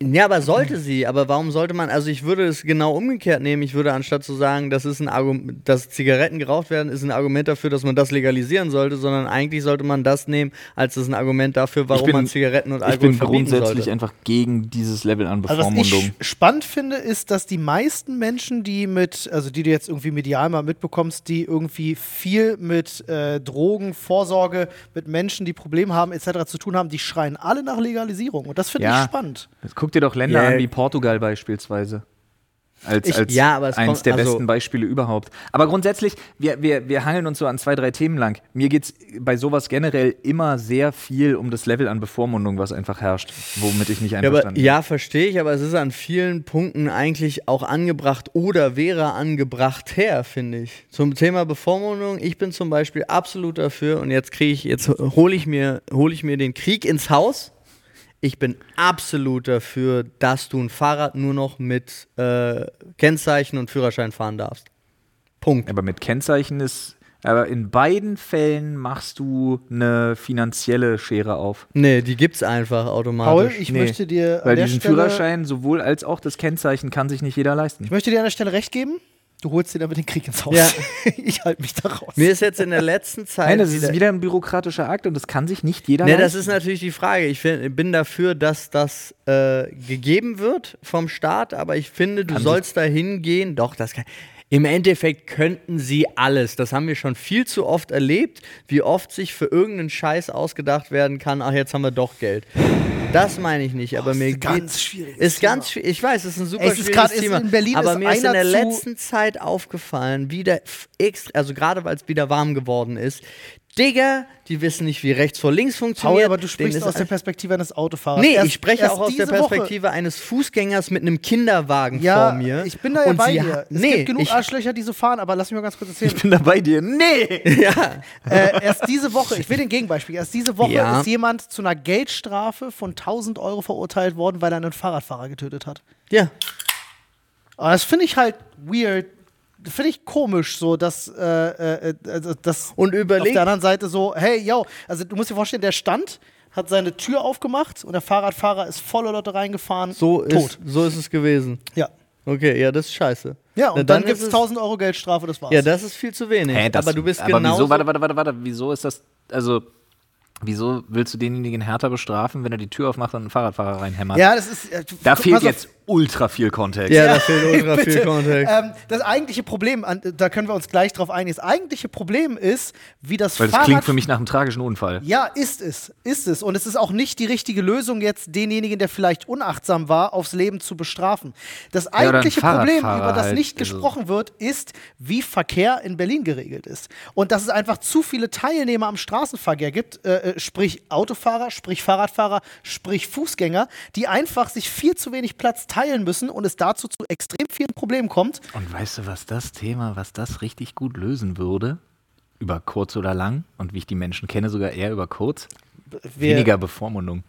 Ja, aber sollte sie. Aber warum sollte man, also ich würde es genau umgekehrt nehmen. Ich würde anstatt zu sagen, das ist ein Argument, dass Zigaretten geraucht werden, ist ein Argument dafür, dass man das legalisieren sollte, sondern eigentlich sollte man das nehmen, als das ein Argument dafür, warum bin- man Zigaretten und Ich Alkohol bin verbieten grundsätzlich sollte. einfach gegen dieses Level an Also was Bevormundung. ich spannend finde, ist, dass die meisten Menschen, die mit, also die du jetzt irgendwie medial mal mitbekommst, die irgendwie viel mit äh, Drogen, Vorsorge, mit Menschen, die Probleme haben, etc. zu tun haben, die schreien alle nach Legalisierung. Und das finde Ja. ich spannend. Jetzt guck dir doch Länder Ja. an wie Portugal beispielsweise. Als, Ich- als ja, aber es eins kommt- der also- besten Beispiele überhaupt. Aber grundsätzlich, wir, wir, wir hangeln uns so an zwei, drei Themen lang. Mir geht es bei sowas generell immer sehr viel um das Level an Bevormundung, was einfach herrscht, womit ich nicht Ja, einverstanden bin. ja, verstehe ich, aber es ist an vielen Punkten eigentlich auch angebracht oder wäre angebracht her, finde ich. Zum Thema Bevormundung, ich bin zum Beispiel absolut dafür und jetzt kriege ich, jetzt hole ich mir, hole ich mir den Krieg ins Haus. Ich bin absolut dafür, dass du ein Fahrrad nur noch mit äh, Kennzeichen und Führerschein fahren darfst. Punkt. Aber mit Kennzeichen ist. Aber in beiden Fällen machst du eine finanzielle Schere auf. Nee, die gibt's einfach Paul, automatisch. ich Nee, möchte dir an Weil der diesen Stelle, Führerschein sowohl als auch das Kennzeichen kann sich nicht jeder leisten. ich möchte dir an der Stelle recht geben. Du holst dir damit den Krieg ins Haus. Ja. ich halte mich da raus. Mir ist jetzt in der letzten Zeit. Nein, das ist wieder ein bürokratischer Akt und das kann sich nicht jeder Ne, leisten. das ist natürlich die Frage. Ich find, bin dafür, dass das äh, gegeben wird vom Staat, aber ich finde, du Kann sollst da hingehen. Doch, das kann. Im Endeffekt könnten sie alles. Das haben wir schon viel zu oft erlebt, wie oft sich für irgendeinen Scheiß ausgedacht werden kann, ach, jetzt haben wir doch Geld. Das meine ich nicht, aber das mir ist ganz schwieriges ist ganz Thema. schwi- Ich weiß, es ist ein super es ist schwieriges grad- Thema. in Berlin aber ist mir ist in der letzten Zeit aufgefallen, wie der extra, also gerade weil es wieder warm geworden ist, Digga, die wissen nicht, wie rechts vor links funktioniert. Paul, aber du sprichst aus der Perspektive eines Autofahrers. Nee, Erst- ich spreche auch aus der diese Woche- Perspektive eines Fußgängers mit einem Kinderwagen Ja, vor mir. ich bin da ja Und bei dir. Es nee, gibt genug ich, Arschlöcher, die so fahren, aber lass mich mal ganz kurz erzählen. ich bin da bei dir. Nee! ja, äh, erst diese Woche, ich will den Gegenbeispiel, erst diese Woche Ja. ist jemand zu einer Geldstrafe von 1000 Euro verurteilt worden, weil er einen Fahrradfahrer getötet hat. ja. Aber das finde ich halt weird. Finde ich komisch, so dass, äh, äh, also, dass Und auf überleg, der anderen Seite so, hey, yo, also du musst dir vorstellen, der stand, hat seine Tür aufgemacht und der Fahrradfahrer ist voller Leute reingefahren, so tot. ist, so ist es gewesen. Ja. Okay, ja, das ist scheiße. Ja, Na, und dann, ist gibt es 1000 Euro Geldstrafe, das war's. Ja, das ist viel zu wenig. Hä, das- aber du bist aber genau. wieso, warte, warte, warte, warte, wieso ist das, also, wieso willst du denjenigen härter bestrafen, wenn er die Tür aufmacht und einen Fahrradfahrer reinhämmert? ja, das ist. Äh, Da fehlt jetzt ultra viel Kontext. Ja, da fehlt ultra viel. Kontext. Ähm, das eigentliche Problem, an, da können wir uns gleich drauf einigen, das eigentliche Problem ist, wie das Weil das Fahrrad klingt für mich nach einem tragischen Unfall. Ja, ist es. Ist es. Und es ist auch nicht die richtige Lösung, jetzt denjenigen, der vielleicht unachtsam war, aufs Leben zu bestrafen. Das eigentliche Problem, Fahrradfahrer über das halt, nicht also- gesprochen wird, ist, wie Verkehr in Berlin geregelt ist. Und dass es einfach zu viele Teilnehmer am Straßenverkehr gibt, äh, äh, sprich Autofahrer, sprich Fahrradfahrer, sprich Fußgänger, die einfach sich viel zu wenig Platz teilen müssen und es dazu zu extrem vielen Problemen kommt. Und weißt du, was das Thema, was das richtig gut lösen würde? Über kurz oder lang und wie ich die Menschen kenne, sogar eher über kurz. Wir- Weniger Bevormundung.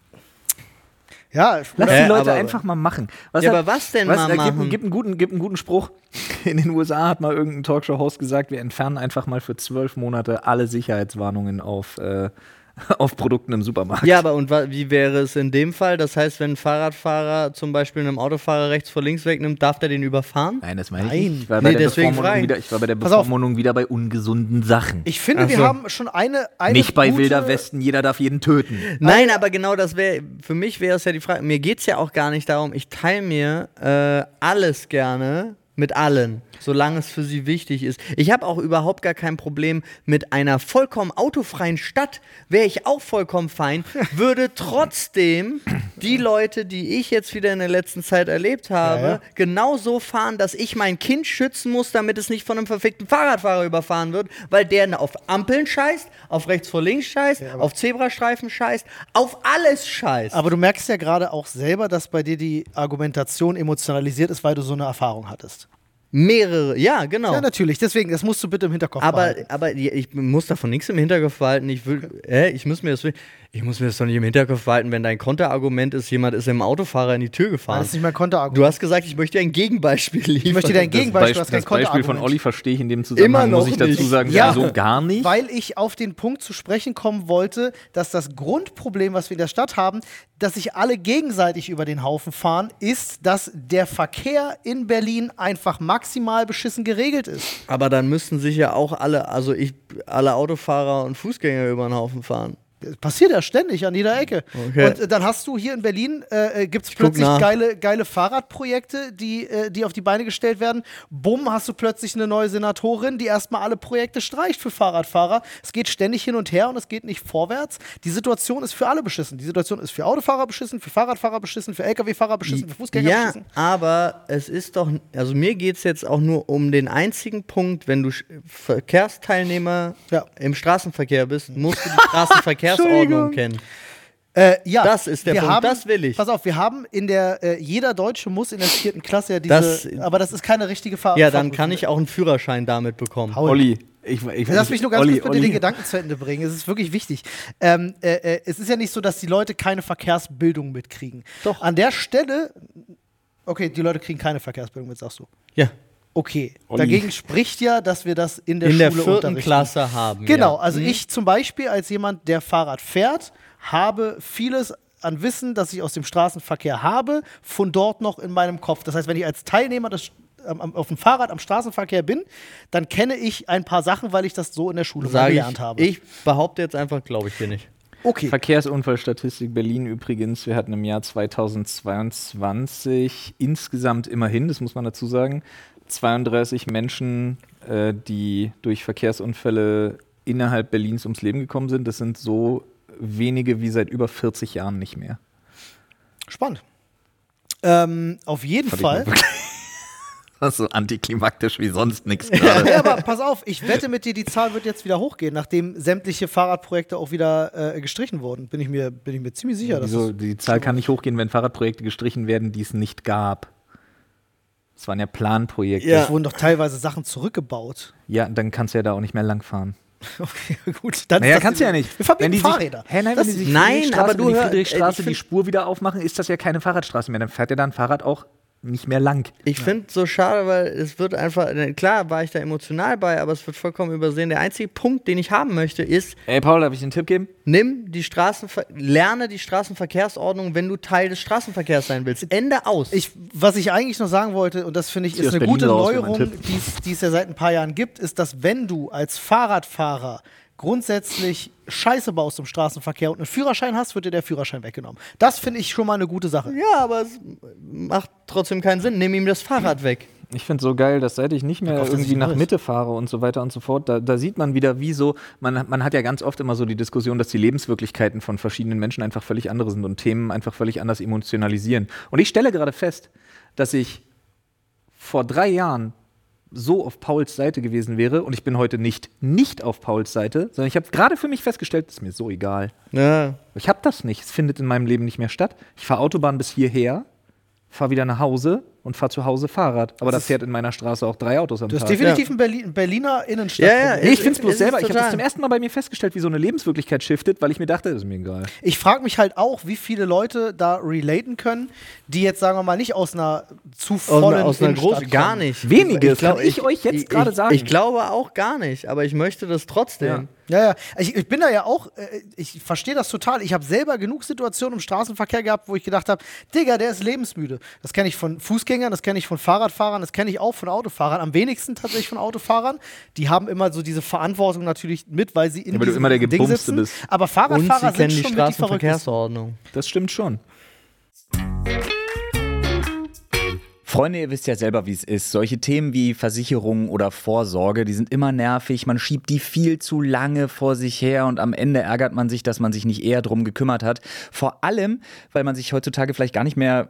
Ja, Lass die Leute aber- einfach mal machen. Was Ja, hat- aber was denn was, mal äh, Gib, machen? gib, einen guten, gib einen guten Spruch. In den USA hat mal irgendein Talkshow-Host gesagt, wir entfernen einfach mal für zwölf Monate alle Sicherheitswarnungen auf, äh, auf Produkten im Supermarkt. Ja, aber und wie wäre es in dem Fall? Das heißt, wenn ein Fahrradfahrer zum Beispiel einem Autofahrer rechts vor links wegnimmt, darf der den überfahren? Nein, das meine ich Nein. nicht. Ich war, Nee, bei der deswegen Bevormundung frei. wieder, ich war bei der. Bevormundung wieder bei ungesunden Sachen. ich finde, Ach wir haben schon eine, eine nicht bei gute, Wilder Westen, jeder darf jeden töten. Nein, aber genau das wäre, für mich wäre es ja die Frage, mir geht es ja auch gar nicht darum, ich teile mir äh, alles gerne mit allen, solange es für sie wichtig ist. Ich habe auch überhaupt gar kein Problem mit einer vollkommen autofreien Stadt, wäre ich auch vollkommen fein, würde trotzdem die Leute, die ich jetzt wieder in der letzten Zeit erlebt habe, Ja, ja. genauso fahren, dass ich mein Kind schützen muss, damit es nicht von einem verfickten Fahrradfahrer überfahren wird, weil der auf Ampeln scheißt, auf rechts vor links scheißt, auf Zebrastreifen scheißt, auf alles scheißt. Aber du merkst ja gerade auch selber, dass bei dir die Argumentation emotionalisiert ist, weil du so eine Erfahrung hattest. Mehrere, ja, genau. Ja, natürlich. Deswegen, das musst du bitte im Hinterkopf aber, behalten. aber ich muss davon nichts im Hinterkopf behalten. Ich, will, hä, ich, muss mir das, ich muss mir das doch nicht im Hinterkopf behalten, wenn dein Konterargument ist, jemand ist im Autofahrer in die Tür Das gefahren. ist nicht mein Konterargument. Du hast gesagt, ich möchte dir ein Gegenbeispiel liefern. Ich möchte dir ein Das, Gegenbeispiel, Beisp hast kein das Beispiel von. Olli verstehe ich in dem Zusammenhang, Immer noch muss ich dazu sagen, Ja. so gar nicht. Weil ich auf den Punkt zu sprechen kommen wollte, dass das Grundproblem, was wir in der Stadt haben, dass sich alle gegenseitig über den Haufen fahren, ist, dass der Verkehr in Berlin einfach maximal beschissen geregelt ist. Aber dann müssten sich ja auch alle, also ich, alle Autofahrer und Fußgänger über den Haufen fahren. Passiert ja ständig an jeder Ecke. Okay. Und äh, dann hast du hier in Berlin, äh, gibt es plötzlich geile, geile Fahrradprojekte, die, äh, die auf die Beine gestellt werden. Bumm, hast du plötzlich eine neue Senatorin, die erstmal alle Projekte streicht für Fahrradfahrer. Es geht ständig hin und her und es geht nicht vorwärts. Die Situation ist für alle beschissen. Die Situation ist für Autofahrer beschissen, für Fahrradfahrer beschissen, für Lkw-Fahrer beschissen, für Fußgänger ja, beschissen. aber es ist doch, also mir geht es jetzt auch nur um den einzigen Punkt, wenn du Verkehrsteilnehmer Ja. im Straßenverkehr bist, musst du die Straßenverkehrsordnung Entschuldigung. kennen. Äh, ja, Das ist der wir Punkt, haben, das will ich. Pass auf, wir haben in der, äh, jeder Deutsche muss in der vierten Klasse ja diese, Das- aber das ist keine richtige Fahr Ja, dann kann ich auch einen Führerschein damit bekommen. Paul. Olli, ich, ich, Lass mich nur ganz Olli, kurz bitte Olli. den Gedanken zu Ende bringen. Es ist wirklich wichtig. Ähm, äh, äh, es ist ja nicht so, dass die Leute keine Verkehrsbildung mitkriegen. Doch. An der Stelle, okay, die Leute kriegen keine Verkehrsbildung mit, sagst du. Ja, Okay. Olli. Dagegen spricht ja, dass wir das in der in Schule der vierten. Klasse haben. Genau, ja. also ich zum Beispiel als jemand, der Fahrrad fährt, habe vieles an Wissen, das ich aus dem Straßenverkehr habe, von dort noch in meinem Kopf. Das heißt, wenn ich als Teilnehmer des, ähm, am- auf dem Fahrrad am Straßenverkehr bin, dann kenne ich ein paar Sachen, weil ich das so in der Schule Sage gelernt ich, habe. ich behaupte jetzt einfach, glaube ich dir nicht. okay. Verkehrsunfallstatistik Berlin übrigens. Wir hatten im Jahr 2022 insgesamt immerhin, das muss man dazu sagen, 32 Menschen, äh, die durch Verkehrsunfälle innerhalb Berlins ums Leben gekommen sind. Das sind so wenige wie seit über 40 Jahren nicht mehr. Spannend. Ähm, auf jeden Fand Fall. Das ist so antiklimaktisch wie sonst nichts Ja, gerade. aber pass auf, ich wette mit dir, die Zahl wird jetzt wieder hochgehen, nachdem sämtliche Fahrradprojekte auch wieder äh, gestrichen wurden. Bin ich mir, bin ich mir ziemlich sicher. dass Wieso? es- Die Zahl kann nicht hochgehen, wenn Fahrradprojekte gestrichen werden, die es nicht gab. Das waren ja Planprojekte. Ja. Es wurden doch teilweise Sachen zurückgebaut. Ja, dann kannst du ja da auch nicht mehr langfahren. Okay, gut. Dann Naja, kannst du die- ja nicht. Wir verbieten Wenn die Fahrräder. Sich, hä, nein, Das- wenn die sich Nein, aber du wenn die hör- Friedrichstraße ich die Spur wieder aufmachen, ist das ja keine Fahrradstraße mehr. Dann fährt ja dann Fahrrad auch nicht mehr lang. Ich finde es so schade, weil es wird einfach, äh, klar war ich da emotional bei, aber es wird vollkommen übersehen. Der einzige Punkt, den ich haben möchte, ist, Ey, Paul, darf ich dir einen Tipp geben? nimm die Straßenver lerne die Straßenverkehrsordnung, wenn du Teil des Straßenverkehrs sein willst. Ende aus. Ich, was ich eigentlich noch sagen wollte, und das finde ich ist eine Berlin gute Neuerung, Tipp. die es- die es ja seit ein paar Jahren gibt, ist, dass wenn du als Fahrradfahrer grundsätzlich Scheiße baust im Straßenverkehr und einen Führerschein hast, wird dir der Führerschein weggenommen. Das finde ich schon mal eine gute Sache. ja, aber es macht trotzdem keinen Sinn. Nimm ihm das Fahrrad weg. Ich finde es so geil, dass seit ich nicht mehr irgendwie nach. Mitte fahre und so weiter und so fort, da, da sieht man wieder, wie so, man, man hat ja ganz oft immer so die Diskussion, dass die Lebenswirklichkeiten von verschiedenen Menschen einfach völlig andere sind und Themen einfach völlig anders emotionalisieren. Und ich stelle gerade fest, dass ich vor drei Jahren so auf Pauls Seite gewesen wäre und ich bin heute nicht nicht auf Pauls Seite, sondern ich habe gerade für mich festgestellt, ist mir so egal. Ja. Ich habe das nicht. Es findet in meinem Leben nicht mehr statt. Ich fahre Autobahn bis hierher, fahre wieder nach Hause und fahre zu Hause Fahrrad. Aber da ist- fährt in meiner Straße auch drei Autos am Das ist Tag. definitiv ein, Berlin, Berliner Innenstadt. Ja, ja, Nee, ich finde es bloß selber. Ich habe das zum ersten Mal bei mir festgestellt, wie so eine Lebenswirklichkeit shiftet, weil ich mir dachte, das ist mir egal. Ich frage mich halt auch, wie viele Leute da relaten können, die jetzt, sagen wir mal, nicht aus einer zu Aus vollen einer, aus einer Innenstadt großen, gar nicht. Wenige, glaub, kann ich euch jetzt gerade ich, sagen. Ich glaube auch gar nicht, aber ich möchte das trotzdem. Ja, ja. Ich, ich bin da ja auch, äh, ich verstehe das total. Ich habe selber genug Situationen im Straßenverkehr gehabt, wo ich gedacht habe, Digga, der ist lebensmüde. Das kenne ich von Fußgängern, das kenne ich von Fahrradfahrern, das kenne ich auch von Autofahrern. Am wenigsten tatsächlich von Autofahrern. Die haben immer so diese Verantwortung natürlich mit, weil sie in Ja, weil du immer der Ding sitzen. bist. Aber Und Fahrradfahrer sie sind kennen schon mit die. Straßenverkehrsordnung. Das stimmt schon. Freunde, ihr wisst ja selber, wie es ist. Solche Themen wie Versicherung oder Vorsorge, die sind immer nervig. Man schiebt die viel zu lange vor sich her und am Ende ärgert man sich, dass man sich nicht eher drum gekümmert hat. Vor allem, weil man sich heutzutage vielleicht gar nicht mehr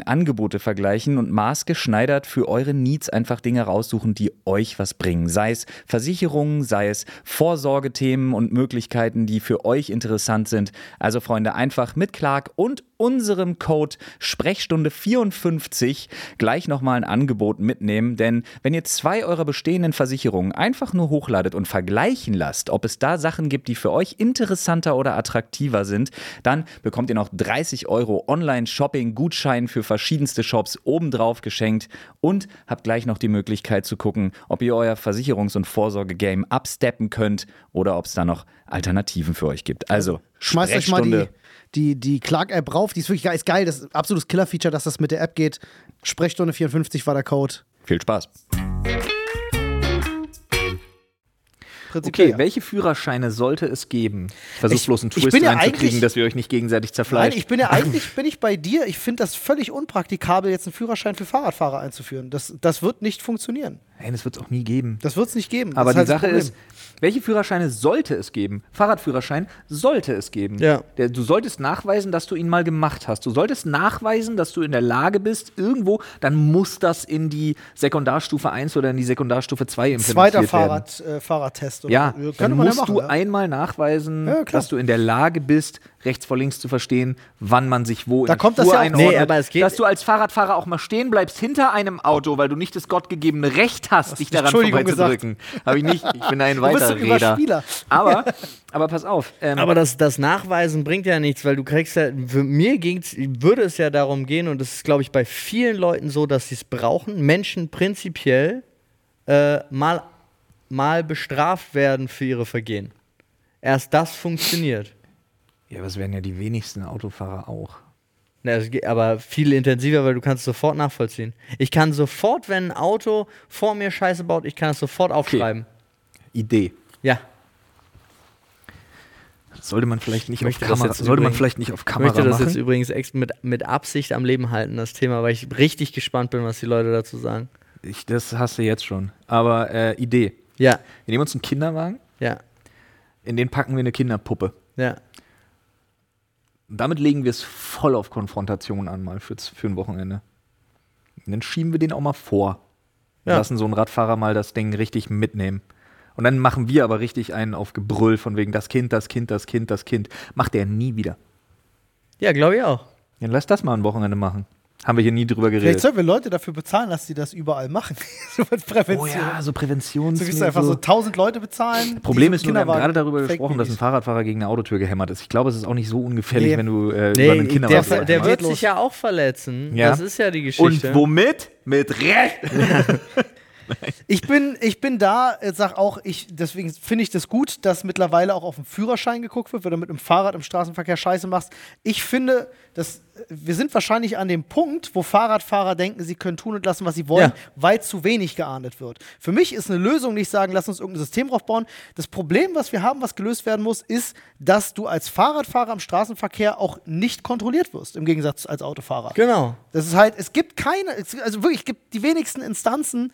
Angebote vergleichen und maßgeschneidert für eure Needs einfach Dinge raussuchen, die euch was bringen. Sei es Versicherungen, sei es Vorsorgethemen und Möglichkeiten, die für euch interessant sind. Also Freunde, einfach mit Clark und unserem Code Sprechstunde 54 gleich nochmal ein Angebot mitnehmen, denn wenn ihr zwei eurer bestehenden Versicherungen einfach nur hochladet und vergleichen lasst, ob es da Sachen gibt, die für euch interessanter oder attraktiver sind, dann bekommt ihr noch 30 Euro Online-Shopping-Gutschein für verschiedenste Shops obendrauf geschenkt und habt gleich noch die Möglichkeit zu gucken, ob ihr euer Versicherungs- und Vorsorge-Game absteppen könnt oder ob es da noch Alternativen für euch gibt. Also, Schmeißt euch mal die, die, die Clark-App rauf. Die ist wirklich geil. Ist geil. Das ist ein absolutes Killer-Feature, dass das mit der App geht. Sprechstunde 54 war der Code. Viel Spaß. Prinzipiell. Okay, welche Führerscheine sollte es geben? Ich- bloß einen Twist ja reinzukriegen, dass wir euch nicht gegenseitig Nein, zerfleischen. ich bin ja eigentlich bin ich bei dir. Ich finde das völlig unpraktikabel, jetzt einen Führerschein für Fahrradfahrer einzuführen. Das, das wird nicht funktionieren. Hey, das wird es auch nie geben. Das wird es nicht geben. Aber die halt Sache ist, welche Führerscheine sollte es geben? Fahrradführerschein sollte es geben. Ja. Der, du solltest nachweisen, dass du ihn mal gemacht hast. Du solltest nachweisen, dass du in der Lage bist, irgendwo, dann muss das in die Sekundarstufe 1 oder in die Sekundarstufe 2 implementiert zweiter werden. Fahrrad, äh, Fahrradtest. oder- Ja, dann man musst ja machen, du ja. einmal nachweisen, dass du in der Lage bist, rechts vor links zu verstehen, wann man sich wo Da in kommt der das Spur ja einordnet. Nee, aber es geht- dass du als Fahrradfahrer auch mal stehen bleibst hinter einem Auto, weil du nicht das gottgegebene Recht hast, dich daran Entschuldigung vorbeizudrücken. Habe ich nicht. Ich bin ein Du bist ein Weiterräder. Überspieler. Aber, aber pass auf. Ähm, Aber das, das Nachweisen bringt ja nichts, weil du kriegst ja, für mir ging's, würde es ja darum gehen, und das ist, glaube ich, bei vielen Leuten so, dass sie es brauchen, Menschen prinzipiell äh, mal, mal bestraft werden für ihre Vergehen. Erst das funktioniert. Ja, aber es werden ja die wenigsten Autofahrer auch. Na, geht aber viel intensiver, weil du kannst es sofort nachvollziehen. Ich kann sofort, wenn ein Auto vor mir Scheiße baut, ich kann es sofort aufschreiben. Idee. Ja. Sollte man vielleicht nicht auf Kamera, sollte man übrigens- vielleicht nicht auf Ich Kamera möchte das machen. jetzt übrigens mit, mit Absicht am Leben halten, das Thema, weil ich richtig gespannt bin, was die Leute dazu sagen. ich, das hast du jetzt schon. Aber äh, Idee. Ja, Wir nehmen uns einen Kinderwagen, ja, in den packen wir eine Kinderpuppe. ja. Und damit legen wir es voll auf Konfrontation an, mal für, für ein Wochenende. Und dann schieben wir den auch mal vor. Ja. Lassen so einen Radfahrer mal das Ding richtig mitnehmen. Und dann machen wir aber richtig einen auf Gebrüll von wegen das Kind, das Kind, das Kind, das Kind. Macht der nie wieder. Ja, glaube ich auch. Dann lass das mal ein Wochenende machen. Haben wir hier nie drüber Vielleicht geredet. sollten wir Leute dafür bezahlen, dass sie das überall machen. so mit Prävention. Oh ja, so Präventions. So du einfach so 1000 Leute bezahlen. Problem ist nur, wir haben gerade darüber Fake gesprochen, dass ein. Fahrradfahrer gegen eine Autotür gehämmert ist. Ich glaube, es ist auch nicht so ungefährlich, Nee. wenn du äh, Nee, über einen der, Kinderwagen der Geht wird sich ja auch verletzen. Ja. Das ist ja die Und Geschichte. womit? Mit Recht! Ich bin, ich bin da, äh, sag auch, ich, deswegen finde ich das gut, dass mittlerweile auch auf den Führerschein geguckt wird, wenn du mit einem Fahrrad im Straßenverkehr Scheiße machst. Ich finde, dass äh, wir sind wahrscheinlich an dem Punkt, wo Fahrradfahrer denken, sie können tun und lassen, was sie wollen, Ja. weil zu wenig geahndet wird. Für mich ist eine Lösung nicht sagen, lass uns irgendein System draufbauen. Das Problem, was wir haben, was gelöst werden muss, ist, dass du als Fahrradfahrer im Straßenverkehr auch nicht kontrolliert wirst, im Gegensatz als Autofahrer. Genau. Das ist halt, es gibt keine, also wirklich, es gibt die wenigsten Instanzen,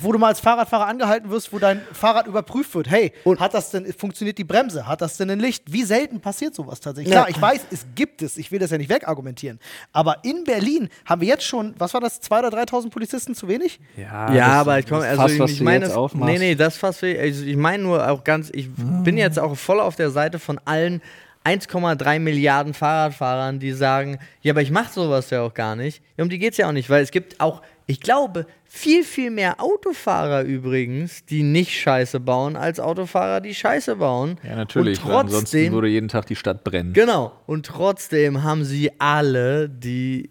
wo du mal als Fahrradfahrer angehalten wirst, wo dein Fahrrad überprüft wird. Hey, hat das denn, funktioniert die Bremse? Hat das denn ein Licht? Wie selten passiert sowas tatsächlich? Ja. Klar, ich weiß, es gibt es. Ich will das ja nicht wegargumentieren. Aber in Berlin haben wir jetzt schon, was war das, 2.000 oder 3.000 Polizisten zu wenig? Ja, Ja, das- aber ich komme, also Fass, ich, meine, nee, nee, das fast, also ich meine nur auch ganz, ich bin jetzt auch voll auf der Seite von allen 1,3 Milliarden Fahrradfahrern, die sagen, ja, aber ich mache sowas ja auch gar nicht. Ja, um die geht es ja auch nicht, weil es gibt auch, ich glaube, viel, viel mehr Autofahrer übrigens, die nicht Scheiße bauen, als Autofahrer, die Scheiße bauen. Ja, natürlich, Und weil ansonsten trotzdem, würde jeden Tag die Stadt brennen. genau, und trotzdem haben sie alle die,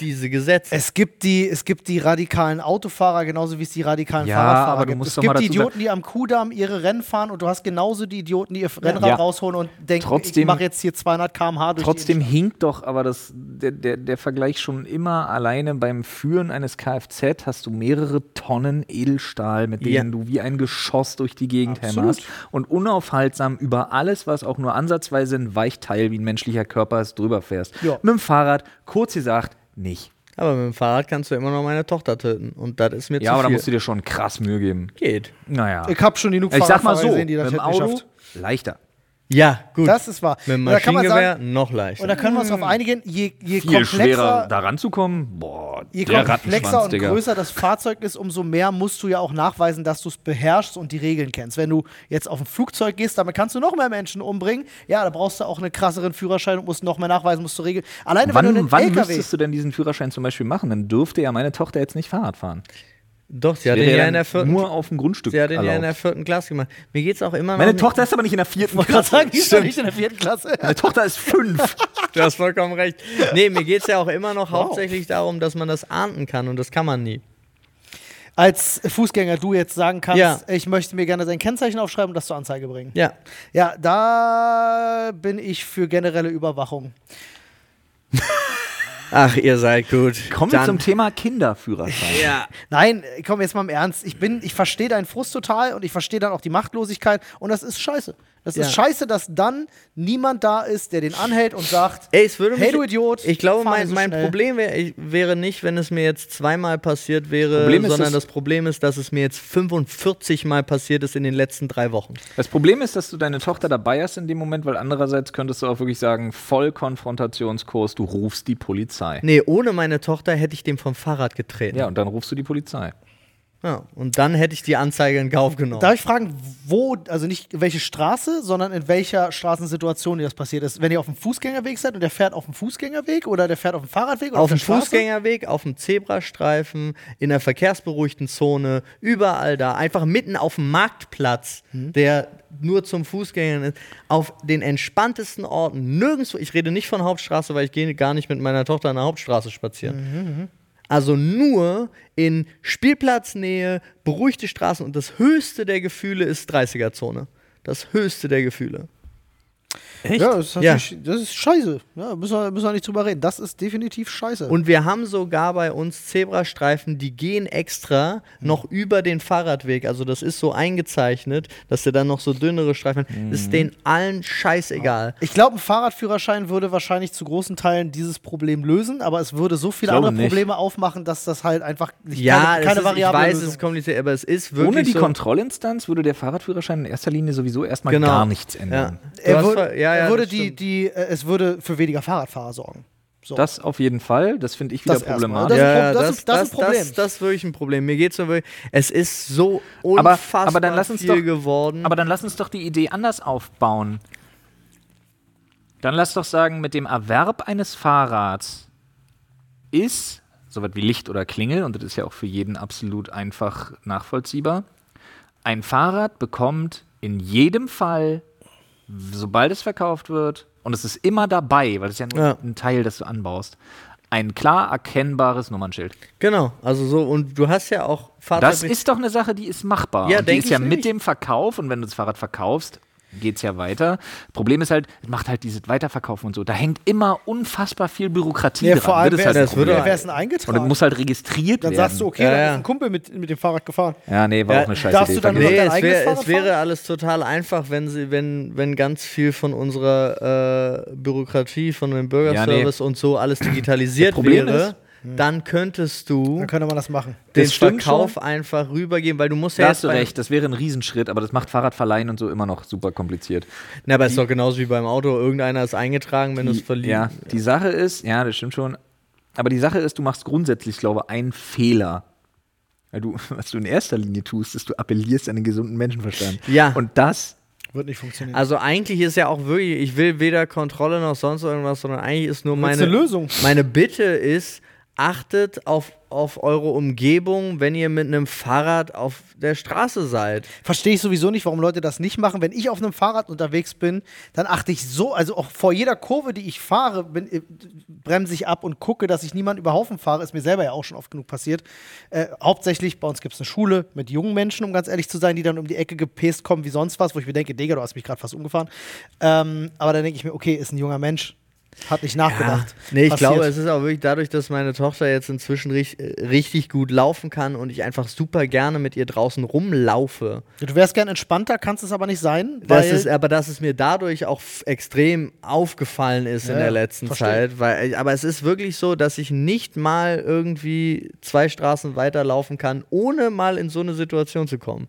diese Gesetze. Es gibt, die, es gibt die radikalen Autofahrer, genauso wie es die radikalen Ja, Fahrradfahrer aber du gibt. musst es doch gibt mal die Idioten, die am Kudamm ihre Rennen fahren und du hast genauso die Idioten, die ihr Rennrad Ja. rausholen und denken, ich Trotzdem- mache jetzt hier 200 km/h durch Trotzdem hinkt doch aber das, der, der, der Vergleich schon immer alleine beim Führen eines Kfz hast du mehrere Tonnen Edelstahl, mit denen Ja. du wie ein Geschoss durch die Gegend Absolut. hämmerst und unaufhaltsam über alles, was auch nur ansatzweise ein Weichteil wie ein menschlicher Körper ist, drüber fährst. Ja. Mit dem Fahrrad, kurz gesagt, nicht. aber mit dem Fahrrad kannst du immer noch meine Tochter töten. Und das ist mir Ja, zu aber da viel. musst du dir schon krass Mühe geben. Geht. Naja. Ich habe schon genug Ich sag mal Fahrradfahrer so, gesehen, die mit das dem hätten nicht Auto geschafft. leichter. Ja, gut. Das ist wahr. mit dem Und da kann man Maschinengewehr sagen, noch leichter. und da können wir uns darauf einigen, je, je Viel schwerer komplexer, da ranzukommen. Boah, je der komplexer und Digga. größer das Fahrzeug ist, umso mehr musst du ja auch nachweisen, dass du es beherrschst und die Regeln kennst. Wenn du jetzt auf ein Flugzeug gehst, damit kannst du noch mehr Menschen umbringen. Ja, da brauchst du auch einen krasseren Führerschein und musst noch mehr nachweisen, musst du regeln. Alleine wenn du Wann, einen wann LKW müsstest du denn diesen Führerschein zum Beispiel machen? Dann dürfte ja meine Tochter jetzt nicht Fahrrad fahren. Doch, sie hat Wäre den ja in der vierten, nur auf dem Grundstück sie hat den ja in der vierten Klasse gemacht. Mir geht's auch immer noch. Meine Tochter ist aber nicht in der vierten Ich Klasse. sagen, die ist doch nicht in der vierten Klasse. Meine Tochter ist fünf. Du hast vollkommen recht. Nee, mir geht's ja auch immer noch hauptsächlich darum, dass man das ahnden kann und das kann man nie. Als Fußgänger du jetzt sagen kannst, Ja. ich möchte mir gerne sein Kennzeichen aufschreiben und das zur Anzeige bringen. Ja. Ja, da bin ich für generelle Überwachung. Ach, ihr seid gut. Kommen wir zum Thema Kinderführerschein. Ja. Nein, komm jetzt mal im Ernst. Ich bin, ich verstehe deinen Frust total und ich verstehe dann auch die Machtlosigkeit und das ist scheiße. Das Ja. ist scheiße, dass dann niemand da ist, der den anhält und sagt, Ey, es würde mich, hey du Idiot. Ich glaube, mein, so mein. Problem wär, ich, wäre nicht, wenn es mir jetzt zweimal passiert wäre, Problem ist, sondern dass- das Problem ist, dass es mir jetzt 45 Mal passiert ist in den letzten drei Wochen. Das Problem ist, dass du deine Tochter dabei hast in dem Moment, weil andererseits könntest du auch wirklich sagen, voll Konfrontationskurs, du rufst die Polizei. Nee, ohne meine Tochter hätte ich dem vom Fahrrad getreten. Ja, und dann rufst du die Polizei. Ja, und dann hätte ich die Anzeige in Kauf genommen. Darf ich fragen, wo, also nicht welche Straße, sondern in welcher Straßensituation das passiert ist? Wenn ihr auf dem Fußgängerweg seid und der fährt auf dem Fußgängerweg oder der fährt auf dem Fahrradweg oder auf der dem? Fußgängerweg, auf dem Zebrastreifen, in der verkehrsberuhigten Zone, überall da, einfach mitten auf dem Marktplatz, Hm. der nur zum Fußgängern ist, auf den entspanntesten Orten, nirgendwo, ich rede nicht von Hauptstraße, weil ich gehe gar nicht mit meiner Tochter an der Hauptstraße spazieren. Mhm, Also nur in Spielplatznähe, beruhigte Straßen und das höchste der Gefühle ist 30er-Zone. Das höchste der Gefühle. Ja, das ist, Ja. natürlich- das ist scheiße. Ja, müssen, wir, müssen wir nicht drüber reden. Das ist definitiv scheiße. Und wir haben sogar bei uns Zebrastreifen, die gehen extra noch über den Fahrradweg. Also das ist so eingezeichnet, dass der dann noch so dünnere Streifen hat. Mhm. Ist denen allen scheißegal. Ich glaube, ein Fahrradführerschein würde wahrscheinlich zu großen Teilen dieses Problem lösen, aber es würde so viele andere nicht. Probleme aufmachen, dass das halt einfach nicht Ja, keine, keine ist, ich variable weiß, Lösung. es ist kompliziert, aber es ist wirklich Ohne die so, Kontrollinstanz würde der Fahrradführerschein in erster Linie sowieso erstmal Genau. gar nichts Ja. ändern. Du ja, ja, würde die, die, äh, es würde für weniger Fahrradfahrer sorgen. So. Das auf jeden Fall, das finde ich wieder Das problematisch. Das das das, ist- das ist ein Problem. Das, das ist wirklich ein Problem. Mir geht es wirklich. Es ist so Aber- unfassbar aber dann lass uns viel doch- geworden. Aber dann lass uns doch die Idee anders aufbauen. Dann lass doch sagen, mit dem Erwerb eines Fahrrads ist, soweit wie Licht oder Klingel, und das ist ja auch für jeden absolut einfach nachvollziehbar, ein Fahrrad bekommt in jedem Fall, sobald es verkauft wird, und es ist immer dabei, weil es ja nur Ja. ein Teil, das du anbaust, ein klar erkennbares Nummernschild. Genau, also so, und du hast ja auch Das Fahrzeug. ist doch eine Sache, die ist machbar. Ja, und die ist ja mit dem Verkauf und wenn du das Fahrrad verkaufst, geht es ja weiter. Problem ist halt, es macht halt dieses Weiterverkaufen und so. Da hängt immer unfassbar viel Bürokratie Ja, dran. vor allem, das halt das das würde- Problem. wer ist denn Und eingetragen? es muss halt registriert dann werden. sagst du, okay, Ja, da ja. ist ein Kumpel mit, mit dem Fahrrad gefahren. ja, nee, war Ja, auch eine scheiße darfst Idee. du dann Nee, dein es, wär, es wäre alles total einfach, wenn sie, wenn, wenn ganz viel von unserer äh, Bürokratie, von dem Bürgerservice und so alles digitalisiert Problem wäre, ist- dann könntest du Dann könnte man das machen. den Das Verkauf schon. einfach rübergeben, weil du musst Da ja hast jetzt du recht, das wäre ein Riesenschritt, aber das macht Fahrradverleihen und so immer noch super kompliziert. Na, aber es ist doch genauso wie beim Auto. Irgendeiner ist eingetragen, wenn du es verliest. Ja, die Sache ist, ja, das stimmt schon. Aber die Sache ist, du machst grundsätzlich, glaube ich, einen Fehler. Weil du, was du in erster Linie tust, ist, du appellierst an den gesunden Menschenverstand. Ja. Und das, Wird nicht funktionieren. Also eigentlich ist ja auch wirklich, ich will weder Kontrolle noch sonst irgendwas, sondern eigentlich ist nur Willst meine eine Lösung? Meine Bitte ist, achtet auf, auf eure Umgebung, wenn ihr mit einem Fahrrad auf der Straße seid. Verstehe ich sowieso nicht, warum Leute das nicht machen. Wenn ich auf einem Fahrrad unterwegs bin, dann achte ich so, also auch vor jeder Kurve, die ich fahre, bin, äh, bremse ich ab und gucke, dass ich niemand über Haufen fahre. Ist mir selber ja auch schon oft genug passiert. Äh, hauptsächlich bei uns gibt es eine Schule mit jungen Menschen, um ganz ehrlich zu sein, die dann um die Ecke gepest kommen wie sonst was, wo ich mir denke, Digga, du hast mich gerade fast umgefahren. Ähm, aber dann denke ich mir, okay, ist ein junger Mensch, hat nicht nachgedacht. Nee, ich Passiert. glaube, es ist auch wirklich dadurch, dass meine Tochter jetzt inzwischen rich, äh, richtig gut laufen kann und ich einfach super gerne mit ihr draußen rumlaufe. Du wärst gern entspannter, kannst es aber nicht sein, Das ist, aber dass es mir dadurch auch extrem aufgefallen ist in Ja, der letzten verstehe. Zeit. Weil, aber es ist wirklich so, dass ich nicht mal irgendwie zwei Straßen weiterlaufen kann, ohne mal in so eine Situation zu kommen.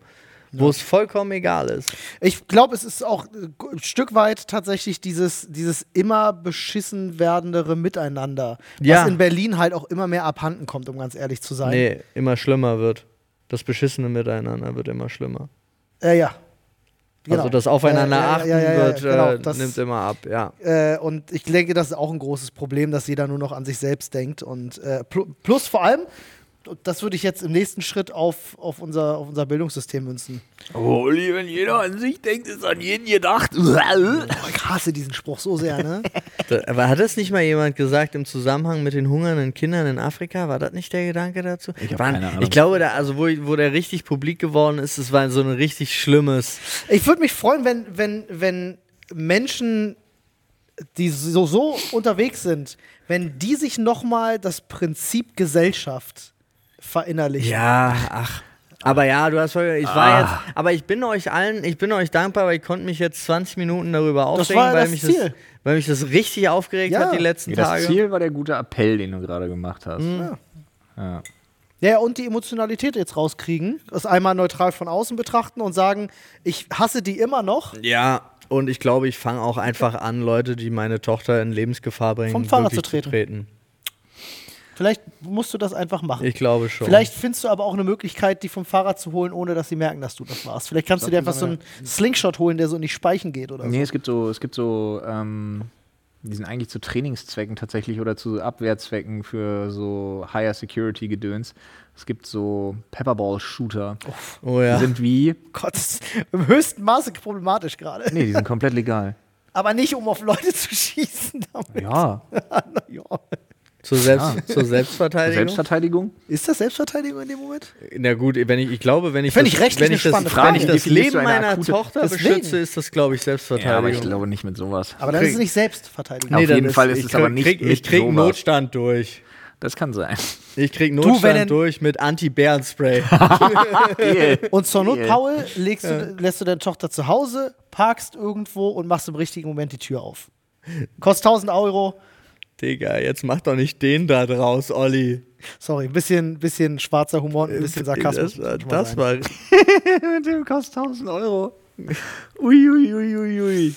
Wo es vollkommen egal ist. Ich glaube, es ist auch äh, ein Stück weit tatsächlich dieses, dieses immer beschissen werdendere Miteinander, Ja. was in Berlin halt auch immer mehr abhanden kommt, um ganz ehrlich zu sein. Nee, immer schlimmer wird. Das beschissene Miteinander wird immer schlimmer. Äh, ja. Genau. Also das Aufeinander Äh, ja, achten ja, ja, ja, wird, genau, das- nimmt immer ab, ja. Äh, und ich denke, das ist auch ein großes Problem, dass jeder nur noch an sich selbst denkt. Und äh, pl plus vor allem, das würde ich jetzt im nächsten Schritt auf, auf, unser, auf unser Bildungssystem münzen. oh, wenn jeder an sich denkt, ist an jeden gedacht. Oh, ich hasse diesen Spruch so sehr, ne? Aber hat das nicht mal jemand gesagt im Zusammenhang mit den hungernden Kindern in Afrika? War das nicht der Gedanke dazu? Ich hab War- keine Ahnung. Ich glaube, da, also wo, wo der richtig publik geworden ist, es war so ein richtig schlimmes. Ich würde mich freuen, wenn, wenn, wenn Menschen, die so, so unterwegs sind, wenn die sich nochmal das Prinzip Gesellschaft verinnerlichen. Ja, ach. Aber ja, du hast ich war Ah. jetzt, aber ich bin euch allen, ich bin euch dankbar, weil ich konnte mich jetzt 20 Minuten darüber Das aufregen, war ja weil, das mich Ziel. Das, weil mich das richtig aufgeregt Ja. hat die letzten Das Tage. Ziel war der gute Appell, den du gerade gemacht hast. Ja. Ja. Ja, und die Emotionalität jetzt rauskriegen, das einmal neutral von außen betrachten und sagen, ich hasse die immer noch. Ja, und ich glaube, ich fange auch einfach an, Leute, die meine Tochter in Lebensgefahr bringen, Vom Fahrrad wirklich zu treten. Vielleicht musst du das einfach machen. Ich glaube schon. Vielleicht findest du aber auch eine Möglichkeit, die vom Fahrrad zu holen, ohne dass sie merken, dass du das warst. Vielleicht kannst du dir einfach so einen Slingshot holen, der so in die Speichen geht oder so. Nee, es gibt so, es gibt so, ähm, die sind eigentlich zu Trainingszwecken tatsächlich oder zu Abwehrzwecken für so Higher Security Gedöns. Es gibt so Pepperball-Shooter. oh ja. Die sind wie, Gott, das ist im höchsten Maße problematisch gerade. nee, die sind komplett legal. Aber nicht, um auf Leute zu schießen damit. Ja, ja. Zur, Selbst, zur Selbstverteidigung? Selbstverteidigung. Ist das Selbstverteidigung in dem Moment? Na gut, wenn ich, ich glaube, wenn ich das, ich rechtlich wenn ich das, spannende wenn Frage. ich das Leben du eine meiner akute- Tochter Deswegen. beschütze, ist das, glaube ich, Ja, aber ich Selbstverteidigung. glaube nicht mit sowas. Aber dann Krieg- ist es nicht Selbstverteidigung. Auf jeden dann Fall ist ich es aber nicht Krieg, ich mit krieg sowas. Notstand durch. Das kann sein. Ich krieg Notstand denn- durch mit Anti-Bären-Spray. Und zur Not. Paul, legst du, lässt du deine Tochter zu Hause, parkst irgendwo und machst im richtigen Moment die Tür auf. Kostet 1000 Euro. Digga, jetzt mach doch nicht den da draus, Olli. Sorry, ein bisschen, bisschen schwarzer Humor und ein bisschen Sarkasmus. Das, das war. mit dem kostet 1000 Euro. Uiuiuiui. Ui, ui, ui. Äh,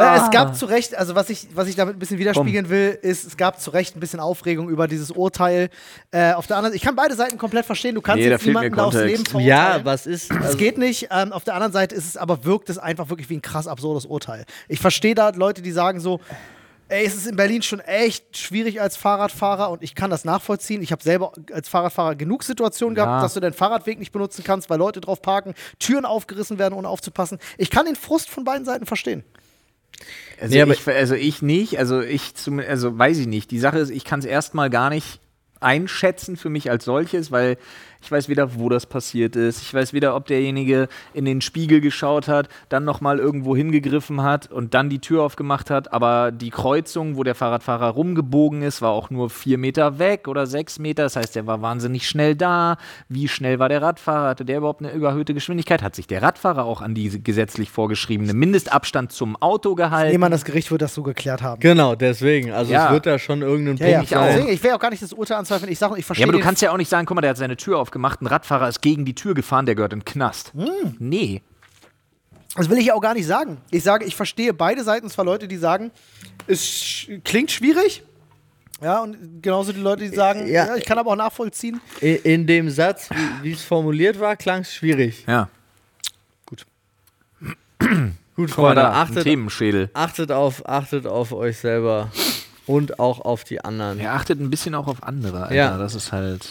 Ah. Es gab zu Recht, also was ich, was ich damit ein bisschen widerspiegeln will, ist, es gab zu Recht ein bisschen Aufregung über dieses Urteil. Äh, auf der anderen ich kann beide Seiten komplett verstehen. Du kannst Nee, jetzt niemanden da aufs. Leben verurteilen. Ja, was ist. Es Also, geht nicht. Ähm, auf der anderen Seite ist es aber, wirkt es einfach wirklich wie ein krass absurdes Urteil. Ich verstehe da Leute, die sagen so, ey, es ist in Berlin schon echt schwierig als Fahrradfahrer und ich kann das nachvollziehen. Ich habe selber als Fahrradfahrer genug Situationen gehabt, Ja. dass du deinen Fahrradweg nicht benutzen kannst, weil Leute drauf parken, Türen aufgerissen werden, ohne aufzupassen. Ich kann den Frust von beiden Seiten verstehen. Also, Nee, aber- ich, also ich nicht, also ich zum, also weiß ich nicht. Die Sache ist, ich kann es erstmal gar nicht einschätzen für mich als solches, weil ich weiß weder, wo das passiert ist. Ich weiß weder, ob derjenige in den Spiegel geschaut hat, dann nochmal irgendwo hingegriffen hat und dann die Tür aufgemacht hat. Aber die Kreuzung, wo der Fahrradfahrer rumgebogen ist, war auch nur vier Meter weg oder sechs Meter. Das heißt, der war wahnsinnig schnell da. Wie schnell war der Radfahrer? Hatte der überhaupt eine überhöhte Geschwindigkeit? Hat sich der Radfahrer auch an die gesetzlich vorgeschriebene Mindestabstand zum Auto gehalten? Jemand das Gericht wird das so geklärt haben. Genau, deswegen. Also Ja. es wird da schon irgendeinen Ja, ja. Punkt ich auch. sein. Ich will auch gar nicht das Urteil anzweifeln. Ich sage, ich verstehe. Ja, aber du kannst ja auch nicht sagen, guck mal, der hat seine Tür aufgemacht, ein Radfahrer ist gegen die Tür gefahren, der gehört in den Knast. Nee. Das will ich ja auch gar nicht sagen. Ich sage, ich verstehe beide Seiten. Zwar Leute, die sagen, es sch klingt schwierig. Ja, und genauso die Leute, die sagen, ja, Ja. ich kann aber auch nachvollziehen. In dem Satz, wie- es formuliert war, klang es schwierig. Ja. Gut, mal Freunde, da, achtet, Themenschädel. achtet, auf, achtet auf euch selber und auch auf die anderen. Er achtet ein bisschen auch auf andere, Alter. Ja. Das ist halt.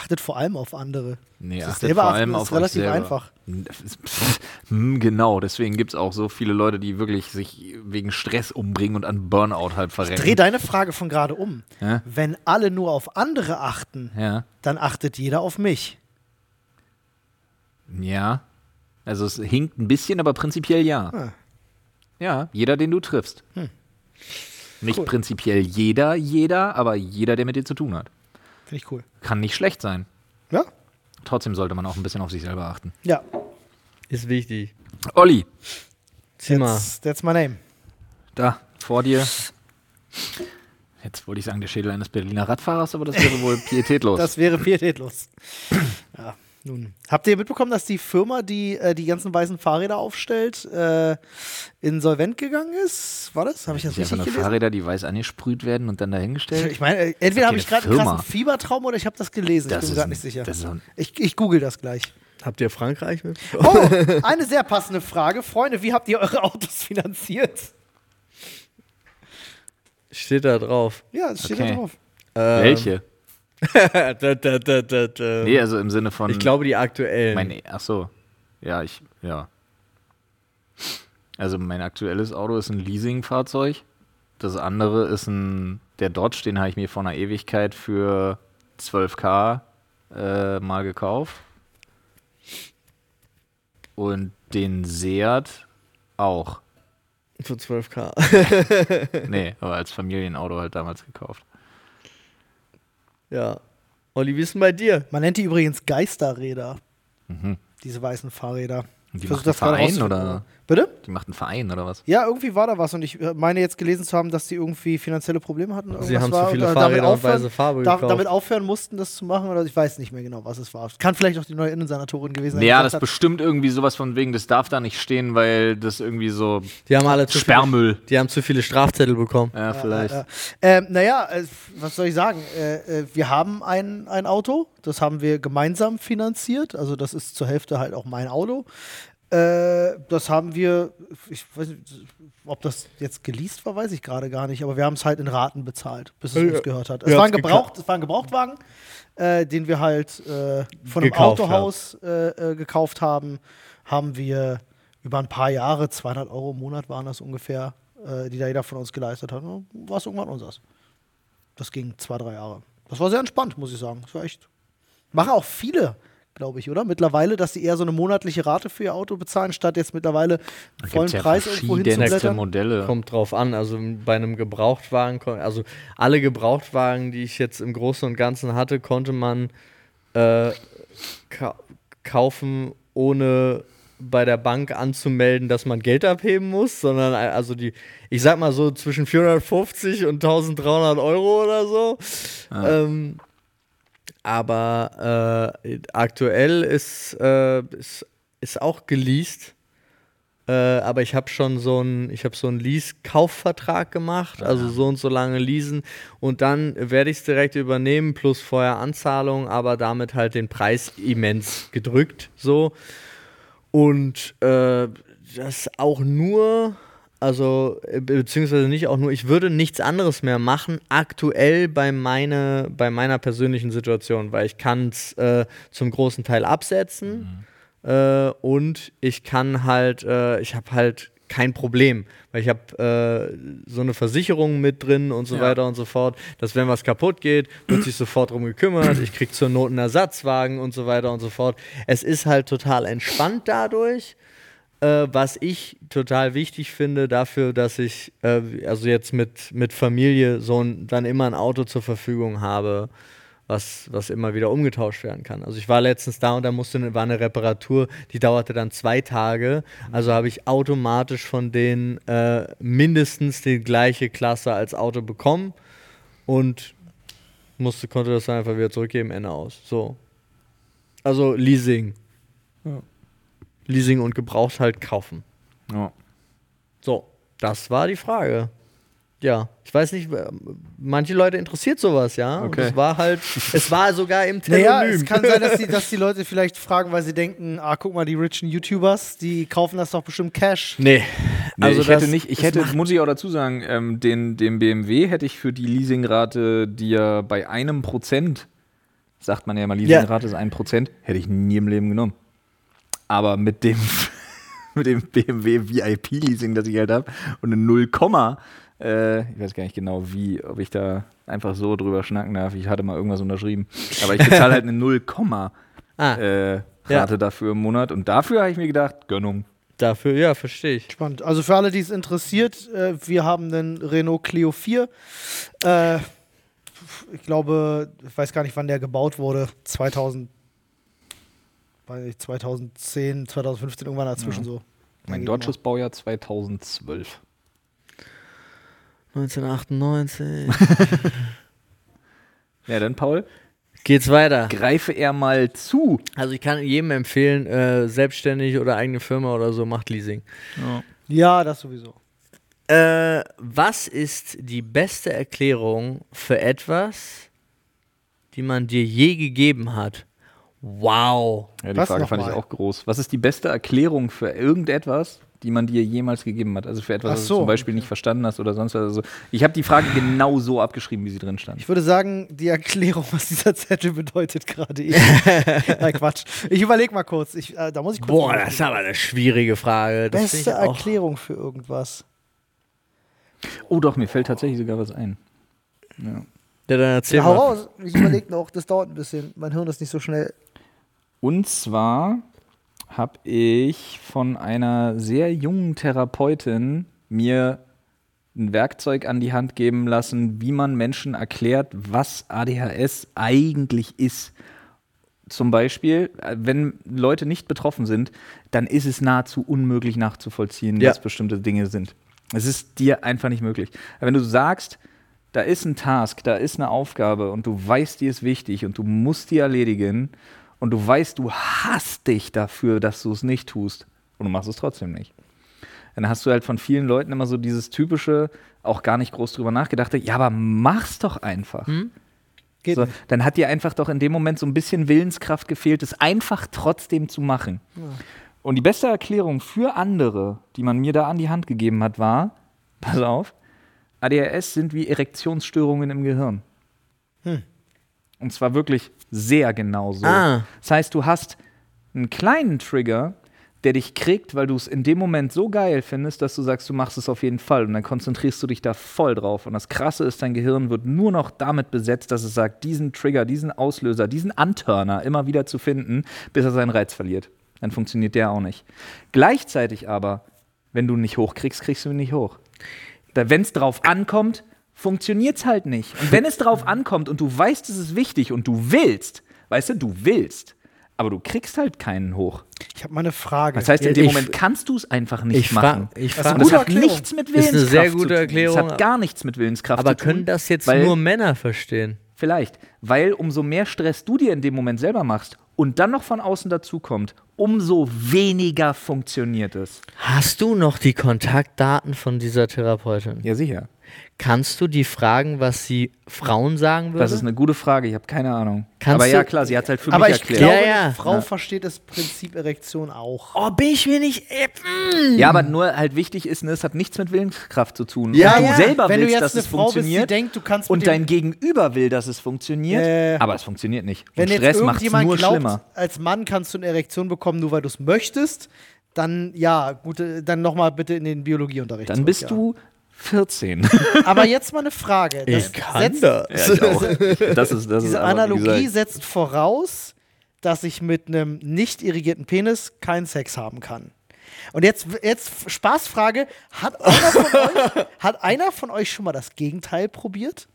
Achtet vor allem auf andere. Nee, Das achtet vor allem ist auf euch relativ selber. einfach. Hm, Genau, deswegen gibt es auch so viele Leute, die wirklich sich wegen Stress umbringen und an Burnout halt Dreh verrennen. deine Frage von gerade um. Ja. Wenn alle nur auf andere achten, Ja. dann achtet jeder auf mich. Ja. Also es hinkt ein bisschen, aber prinzipiell ja. Ah. Ja, jeder, den du triffst. Nicht prinzipiell jeder, jeder, aber jeder, der mit dir zu tun hat. Finde ich cool. Kann nicht schlecht sein. Ja? Trotzdem sollte man auch ein bisschen auf sich selber achten. Ja. Ist wichtig. Olli, Zieh mal. That's, that's my name. da, vor dir. Jetzt wollte ich sagen, der Schädel eines Berliner Radfahrers, aber das wäre wohl pietätlos. Das wäre pietätlos. ja, nun. Habt ihr mitbekommen, dass die Firma, die äh, die ganzen weißen Fahrräder aufstellt, äh, insolvent gegangen ist? War das? Habe ich das ja, richtig gelesen? Fahrräder, die weiß angesprüht werden und dann dahingestellt. Ich meine, äh, entweder habe ich gerade einen krassen Fiebertraum oder ich habe das gelesen. Das ich bin gerade nicht sicher. ich, ich google das gleich. Habt ihr Frankreich mit? Oh, eine sehr passende Frage. Freunde, wie habt ihr eure Autos finanziert? Steht da drauf. Ja, es steht Okay. da drauf. Ähm, Welche? da, da, da, da. Nee, also im Sinne von. Ich glaube, die aktuellen. Mein, ach so. Ja, ich, ja. Also mein aktuelles Auto ist ein Leasingfahrzeug. Das andere ist ein, der Dodge, den habe ich mir vor einer Ewigkeit für 12k äh, mal gekauft. Und den Seat auch. Für 12k. Nee, aber als Familienauto halt damals gekauft. Ja. Olli, wie ist denn bei dir? Man nennt die übrigens Geisterräder. Mhm. Diese weißen Fahrräder. Und die Versuch gerade Verein oder? Bitte? Die macht einen Verein oder was? Ja, irgendwie war da was und ich äh, meine jetzt gelesen zu haben, dass die irgendwie finanzielle Probleme hatten. Sie haben war zu viele oder Fahrräder damit und aufhören, weiße Farbe da, gekauft. damit aufhören mussten, das zu machen oder ich weiß nicht mehr genau, was es war. Kann vielleicht auch die neue Innensenatorin gewesen sein. Ja, das hat, bestimmt irgendwie sowas von wegen, das darf da nicht stehen, weil das irgendwie so Die haben alle zu Sperrmüll. Viele, die haben zu viele Strafzettel bekommen. Ja, vielleicht. Ja, ähm, naja, äh, was soll ich sagen? Äh, äh, wir haben ein, ein Auto, das haben wir gemeinsam finanziert. Also das ist zur Hälfte halt auch mein Auto. Äh, das haben wir, ich weiß nicht, ob das jetzt geleast war, weiß ich gerade gar nicht, aber wir haben es halt in Raten bezahlt, bis es Ja. uns gehört hat. Es Ja, war ein, Gebraucht, es war ein Gebrauchtwagen, äh, den wir halt äh, von einem Gekauft Autohaus äh, äh, gekauft haben. Haben wir über ein paar Jahre, 200 Euro im Monat waren das ungefähr, äh, die da jeder von uns geleistet hat. War es irgendwann unseres. Das ging zwei, drei Jahre. Das war sehr entspannt, muss ich sagen. Das war echt. Machen auch viele, glaube ich, oder? Mittlerweile, dass sie eher so eine monatliche Rate für ihr Auto bezahlen, statt jetzt mittlerweile einen vollen ja Preis irgendwo hinzublättern. Modelle. Kommt drauf an. Also bei einem Gebrauchtwagen, also alle Gebrauchtwagen, die ich jetzt im Großen und Ganzen hatte, konnte man äh, ka kaufen, ohne bei der Bank anzumelden, dass man Geld abheben muss, sondern äh, also die, ich sag mal so zwischen 450 und 1300 Euro oder so. Ähm, aber äh, aktuell ist, äh, ist, ist auch geleast. Äh, aber ich habe schon so einen, ich habe so einen Lease-Kaufvertrag gemacht, also so und so lange leasen. Und dann werde ich es direkt übernehmen plus vorher Anzahlung, aber damit halt den Preis immens gedrückt so. Und äh, das auch nur, also äh, beziehungsweise nicht auch nur, ich würde nichts anderes mehr machen aktuell bei meine, bei meiner persönlichen Situation, weil ich kann es äh, zum großen Teil absetzen. Äh, und ich kann halt, äh, ich habe halt kein Problem, weil ich habe äh, so eine Versicherung mit drin und so Ja. weiter und so fort, dass wenn was kaputt geht, wird sich sofort drum gekümmert, ich krieg zur Not einen Ersatzwagen und so weiter und so fort. Es ist halt total entspannt dadurch, äh, was ich total wichtig finde dafür, dass ich äh, also jetzt mit, mit Familie so ein, dann immer ein Auto zur Verfügung habe, was, was immer wieder umgetauscht werden kann. Also ich war letztens da und da musste eine, war eine Reparatur, die dauerte dann zwei Tage. Also habe ich automatisch von denen äh, mindestens die gleiche Klasse als Auto bekommen und musste, konnte das einfach wieder zurückgeben, Ende aus. So. Also Leasing. Leasing und gebraucht halt kaufen. Ja. So, das war die Frage. Ja, ich weiß nicht, manche Leute interessiert sowas, ja. Und Okay. es war halt, es war sogar im Telonym. Naja, es kann sein, dass die, dass die Leute vielleicht fragen, weil sie denken, ah, guck mal, die richen YouTubers, die kaufen das doch bestimmt Cash. nee, Nee, also ich das, hätte nicht, ich hätte, macht- muss ich auch dazu sagen, ähm, den, den BMW hätte ich für die Leasingrate, die ja bei einem Prozent, sagt man ja immer, Leasingrate ist ein Prozent, hätte ich nie im Leben genommen. Aber mit dem, mit dem BMW VIP-Leasing, das ich halt habe, und eine 0, äh, ich weiß gar nicht genau, wie, ob ich da einfach so drüber schnacken darf. Ich hatte mal irgendwas unterschrieben. Aber ich bezahle halt eine 0, ah, äh, Ja. Rate dafür im Monat. Und dafür habe ich mir gedacht, Gönnung. dafür, ja, verstehe ich. Spannend. Also für alle, die es interessiert, äh, wir haben den Renault Clio 4. Äh, ich glaube, ich weiß gar nicht, wann der gebaut wurde. 2000, weiß nicht, 2010, 2015, irgendwann dazwischen so. Mein deutsches Baujahr 2012. 1998. Ja, dann, Paul, Geht's weiter. greife er mal zu. Also ich kann jedem empfehlen, äh, selbstständig oder eigene Firma oder so, macht Leasing. mal. Ja, das sowieso. Äh, was ist die beste Erklärung für etwas, die man dir je gegeben hat? Wow. Ja, die Was Frage fand ich mal? auch groß. Was ist die beste Erklärung für irgendetwas, die man dir jemals gegeben hat? Also für etwas, Ach was so, du zum Beispiel nicht verstanden hast oder sonst was. Also ich habe die Frage genau so abgeschrieben, wie sie drin stand. Ich würde sagen, die Erklärung, was dieser Zettel bedeutet gerade eben. Nein, Quatsch. Ich überlege mal kurz. Ich, äh, da muss ich kurz Boah, überlegen. das ist aber eine schwierige Frage. Das Beste ich. Erklärung für irgendwas. Oh doch, mir fällt tatsächlich sogar was ein. Ja. Ja, dann erzähl Ja, hau raus. Ich überlege noch. Das dauert ein bisschen. Mein Hirn ist nicht so schnell. Und zwar habe ich von einer sehr jungen Therapeutin mir ein Werkzeug an die Hand geben lassen, wie man Menschen erklärt, was ADHS eigentlich ist. Zum Beispiel, äh, wenn Leute nicht betroffen sind, dann ist es nahezu unmöglich nachzuvollziehen, Ja. was bestimmte Dinge sind. Es ist dir einfach nicht möglich. Aber wenn du sagst, da ist ein Task, da ist eine Aufgabe und du weißt, die ist wichtig und du musst die erledigen und du weißt, du hasst dich dafür, dass du es nicht tust und du machst es trotzdem nicht. Dann hast du halt von vielen Leuten immer so dieses typische, auch gar nicht groß drüber nachgedacht, ja, aber mach's doch einfach. Geht So, dann hat dir einfach doch in dem Moment so ein bisschen Willenskraft gefehlt, es einfach trotzdem zu machen. Und die beste Erklärung für andere, die man mir da an die Hand gegeben hat, war, pass auf, ADHS sind wie Erektionsstörungen im Gehirn. Und zwar wirklich sehr genau so. Ah. Das heißt, du hast einen kleinen Trigger, der dich kriegt, weil du es in dem Moment so geil findest, dass du sagst, du machst es auf jeden Fall. Und dann konzentrierst du dich da voll drauf. Und das Krasse ist, dein Gehirn wird nur noch damit besetzt, dass es sagt, diesen Trigger, diesen Auslöser, diesen Anturner immer wieder zu finden, bis er seinen Reiz verliert. Dann funktioniert der auch nicht. Gleichzeitig aber, wenn du ihn nicht hochkriegst, kriegst du ihn nicht hoch. Wenn es drauf ankommt, funktioniert es halt nicht. Und wenn es drauf ankommt und du weißt, es ist wichtig und du willst, weißt du, du willst, aber du kriegst halt keinen hoch. Ich habe mal eine Frage. Das heißt, in dem ich- Moment kannst du es einfach nicht Ich machen. ich Das fra- ist Und das Gute hat Erklärung. nichts mit Ist eine Willenskraft sehr zu gute tun. Erklärung. Das hat gar nichts mit Willenskraft Aber zu tun. können das jetzt weil, nur Männer verstehen? Vielleicht, weil umso mehr Stress du dir in dem Moment selber machst und dann noch von außen dazukommt, umso weniger funktioniert es. Hast du noch die Kontaktdaten von dieser Therapeutin? Ja, sicher. Kannst du die fragen, was sie Frauen sagen würde? Das ist eine gute Frage, ich habe keine Ahnung. Kannst Aber ja, du- klar, sie hat es halt für Aber mich ich erklärt. glaube, Ja, ja. eine Frau Ja. versteht das Prinzip Erektion auch. oh, bin ich mir nicht. Äh. Ja, aber nur halt wichtig ist, ne, es hat nichts mit Willenskraft zu tun. Ja, und du ja. selber Wenn du willst, jetzt dass eine es Frau bist, die funktioniert denkt, du kannst und dein Gegenüber will, dass es funktioniert, Äh, aber es funktioniert nicht. Wenn und Stress macht es irgendjemand nur glaubt, schlimmer. als Mann kannst du eine Erektion bekommen, nur weil du es möchtest, dann ja, gut, dann nochmal bitte in den Biologieunterricht. Dann zurück, bist ja. du 14. Aber jetzt mal eine Frage. Das Ich kann setzt, das. ja, ich auch. Das ist, das ist Diese aber, wie Analogie setzt voraus, dass ich mit einem nicht irrigierten Penis keinen Sex haben kann. Und jetzt, jetzt Spaßfrage: Hat einer, von euch, hat einer von euch schon mal das Gegenteil probiert?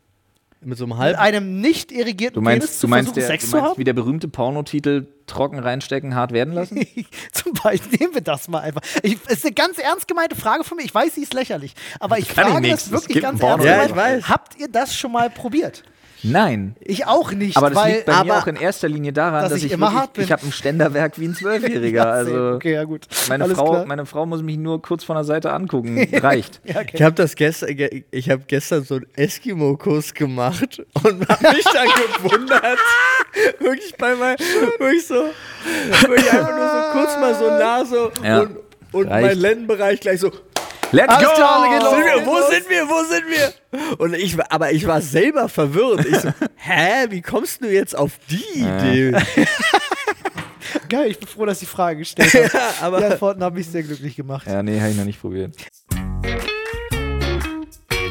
Mit so einem Mit halben. einem nicht irrigierten Du Penis meinst, zu du meinst, versuchen, der, Sex du zu meinst haben? wie der berühmte Pornotitel trocken reinstecken, hart werden lassen? Zum Beispiel, nehmen wir das mal einfach. Ich, es ist eine ganz ernst gemeinte Frage von mir. Ich weiß, sie ist lächerlich. Aber ich kann ich frage nichts. das wirklich ganz ernst Ja, ich gemeint. weiß. Habt ihr das schon mal probiert? Nein. Ich auch nicht, Aber das weil. liegt bei mir aber- auch in erster Linie daran, dass dass, ich ich, immer wirklich, hart bin. ich habe ein Ständerwerk wie ein Zwölfjähriger. Ja, also okay, ja gut. meine, Alles Frau, klar. meine Frau muss mich nur kurz von der Seite angucken. Reicht. Ja, okay. Ich habe das gestern, ge- ich habe gestern so einen Eskimo-Kurs gemacht und habe mich dann gewundert, wirklich bei meinem, wirklich so, wirklich einfach nur so kurz mal so nah so Ja. und, und mein Lendenbereich gleich so. Let's Alles go! klar, geht los. Sind wir, geht wo los. sind wir? Wo sind wir? Und ich, war- aber ich war selber verwirrt. Ich so, hä, wie kommst du jetzt auf die Idee? Geil, ich bin froh, dass die Frage gestellt habe. Ja, aber Die Antworten haben mich sehr glücklich gemacht. Ja, nee, habe ich noch nicht probiert.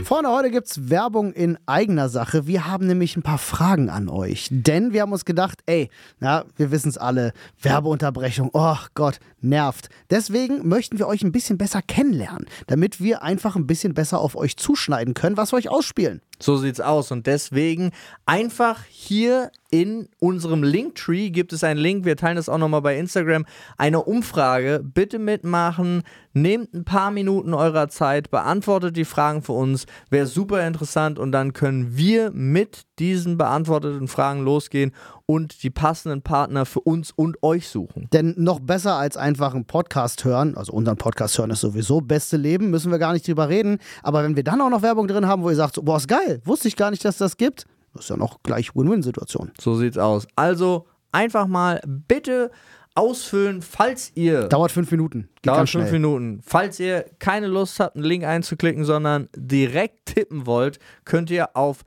Vorne heute gibt es Werbung in eigener Sache. Wir haben nämlich ein paar Fragen an euch. Denn wir haben uns gedacht, ey, na, wir wissen es alle, Werbeunterbrechung, oh Gott, nervt. Deswegen möchten wir euch ein bisschen besser kennenlernen, damit wir einfach ein bisschen besser auf euch zuschneiden können, was wir euch ausspielen. So sieht's aus. Und deswegen einfach hier in unserem Linktree gibt es einen Link. Wir teilen das auch nochmal bei Instagram. Eine Umfrage. Bitte mitmachen. Nehmt ein paar Minuten eurer Zeit. Beantwortet die Fragen für uns. Wäre super interessant. Und dann können wir mit diesen beantworteten Fragen losgehen und die passenden Partner für uns und euch suchen. Denn noch besser als einfach einen Podcast hören, also unseren Podcast hören ist sowieso beste Leben, müssen wir gar nicht drüber reden. Aber wenn wir dann auch noch Werbung drin haben, wo ihr sagt, so, boah, ist geil, wusste ich gar nicht, dass das gibt, das ist ja noch gleich Win-Win-Situation. So sieht's aus. Also einfach mal bitte ausfüllen, falls ihr. Dauert fünf Minuten. Geht Dauert ganz fünf. Minuten. Falls ihr keine Lust habt, einen Link einzuklicken, sondern direkt tippen wollt, könnt ihr auf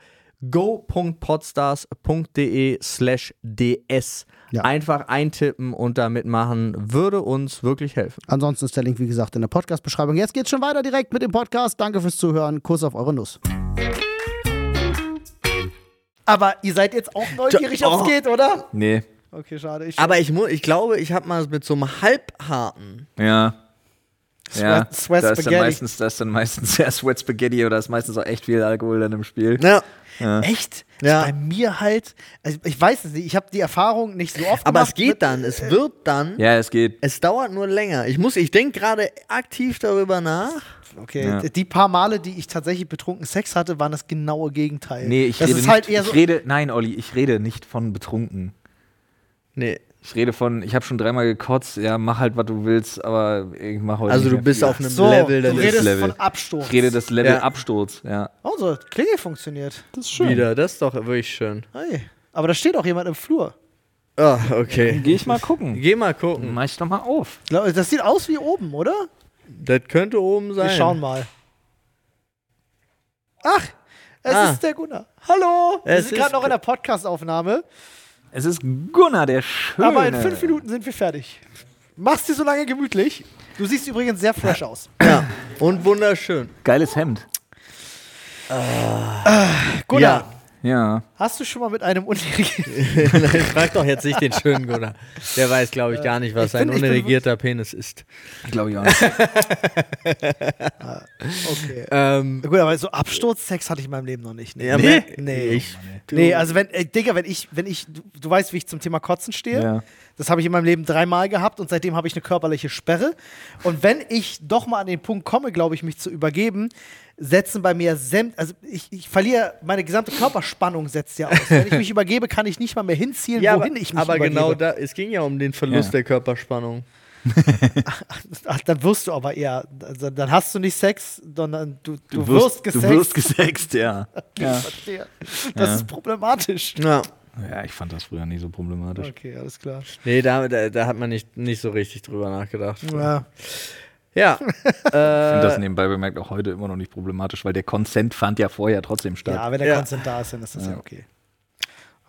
go.podstars.de slash ds Ja. einfach eintippen und da mitmachen. Würde uns wirklich helfen. Ansonsten ist der Link, wie gesagt, in der Podcast-Beschreibung. Jetzt geht's schon weiter direkt mit dem Podcast. Danke fürs Zuhören. Kuss auf eure Nuss. Aber ihr seid jetzt auch neugierig, ob's geht, oder? Nee. Okay, schade. Ich Aber ich, ich glaube, ich habe mal mit so einem halbharten. Ja. Ja, Sweat- Sweat da ist dann Spaghetti. meistens, da ist dann meistens ja, Sweat Spaghetti oder ist meistens auch echt viel Alkohol dann im Spiel. Ja. Echt? Ja. Bei mir halt, also ich weiß es nicht, ich habe die Erfahrung nicht so oft Aber gemacht. es geht mit- dann, es wird dann. Ja, es geht. Es dauert nur länger. Ich muss, ich denke gerade aktiv darüber nach. Okay, Ja. die paar Male, die ich tatsächlich betrunken Sex hatte, waren das genaue Gegenteil. Nee, ich das rede ist nicht, halt eher so. ich rede, nein, Olli, ich rede nicht von betrunken. Nee. Ich rede von, ich habe schon dreimal gekotzt, ja, mach halt, was du willst, aber ich mach heute Also nicht du bist viel. auf einem so, Level, du das redest ist Level. von Absturz. Ich rede das Level Ja. Absturz, ja. Also, Klingel funktioniert. Das ist wieder. Das ist doch wirklich schön. Hey. Aber da steht auch jemand im Flur. Ah, okay. Geh ich mal gucken. Geh mal gucken. Mach ich doch mal auf. Das sieht aus wie oben, oder? Das könnte oben sein. Wir schauen mal. Ach, es Ah. ist der Gunnar. Hallo. Wir Es sind gerade noch in der Podcast-Aufnahme. Es ist Gunnar, der Schöne. Aber in fünf Minuten sind wir fertig. Mach's dir so lange gemütlich. Du siehst übrigens sehr fresh aus. Ja. Und wunderschön. Geiles Hemd. Gunnar, Ja. Ja. hast du schon mal mit einem unirrigierten Nein, frag doch jetzt nicht den schönen Gunnar. Der weiß, glaube ich, gar nicht, was ich ein bin unirrigierter Penis ist. Glaube ich auch nicht. Okay. Ähm, Gut, aber so Absturzsex hatte ich in meinem Leben noch nicht. Nee. ja, nee. nee. Ich, Nee, also wenn, äh, Digga, wenn ich, wenn ich, du, du weißt, wie ich zum Thema Kotzen stehe. Ja. Das habe ich in meinem Leben dreimal gehabt und seitdem habe ich eine körperliche Sperre. Und wenn ich doch mal an den Punkt komme, glaube ich, mich zu übergeben, setzen bei mir sämt, also ich, ich verliere, meine gesamte Körperspannung setzt ja aus. Wenn ich mich übergebe, kann ich nicht mal mehr hinzielen, ja, wohin aber, ich mich aber übergebe. genau da, es ging ja um den Verlust Ja. der Körperspannung. Ach, dann wirst du aber eher, also dann hast du nicht Sex, sondern du, du, Du wirst, wirst, gesext. du wirst gesext, ja. ja. Das Ja. ist problematisch. Ja. Ja, ich fand das früher nie so problematisch. Okay, alles klar. Nee, da, da, da hat man nicht, nicht so richtig drüber nachgedacht. Ja. Ja. Ich finde das äh, nebenbei bemerkt auch heute immer noch nicht problematisch, weil der Consent fand ja vorher trotzdem statt. Ja, wenn der Ja. Consent da ist, dann ist das ja, Ja. okay.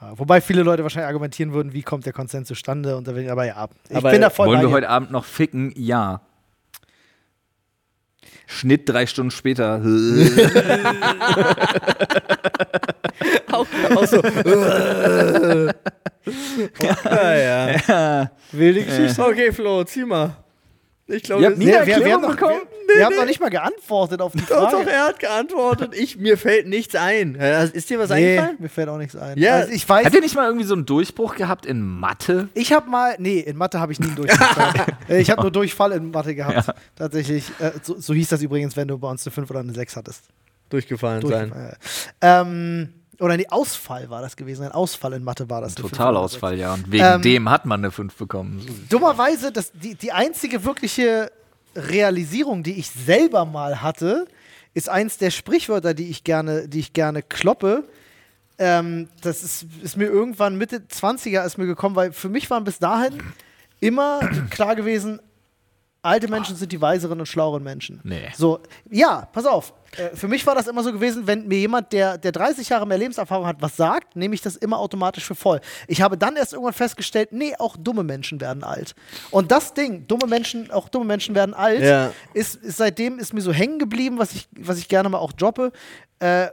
Ja, wobei viele Leute wahrscheinlich argumentieren würden, wie kommt der Konsens zustande? Und da bin ich, aber ja, ich Aber bin da voll Wollen wir heute Abend noch ficken? Ja. Schnitt drei Stunden später. auch, auch so. ja, ja. Wilde Geschichte. Okay, Flo, zieh mal. Ich glaube, Ihr habt nie Nee, eine Erklärung noch, bekommen? wir, wir haben noch nicht mal geantwortet auf die Doch, Frage. doch, er hat geantwortet. Ich, mir fällt nichts ein. Ja, Ist dir was nee, eingefallen? mir fällt auch nichts ein. Ja. Also ich weiß, Habt ihr nicht mal irgendwie so einen Durchbruch gehabt in Mathe? ich habe mal, nee, in Mathe habe ich nie einen Durchfall. Äh, ich habe nur Durchfall in Mathe gehabt. Tatsächlich. Äh, so, so hieß das übrigens, wenn du bei uns eine 5 oder eine 6 hattest. Durchgefallen sein. Durchfall. Ähm, oder nee, Ausfall war das gewesen. Ein Ausfall in Mathe war das. eine 5 oder eine Totalausfall, ja. Und wegen Ähm, dem hat man eine 5 bekommen. dummerweise, das, die, die einzige wirkliche Realisierung, die ich selber mal hatte, ist eins der Sprichwörter, die ich gerne, die ich gerne kloppe. Ähm, das ist, ist mir irgendwann Mitte 20er ist mir gekommen, weil für mich waren bis dahin immer klar gewesen, alte Menschen sind die weiseren und schlaueren Menschen. Nee. So, ja, pass auf. Äh, für mich war das immer so gewesen, wenn mir jemand, der, der 30 Jahre mehr Lebenserfahrung hat, was sagt, nehme ich das immer automatisch für voll. Ich habe dann erst irgendwann festgestellt, nee, auch dumme Menschen werden alt. Und das Ding, dumme Menschen, auch dumme Menschen werden alt, Ja. ist, ist seitdem ist mir so hängen geblieben, was ich, was ich gerne mal auch droppe. Äh,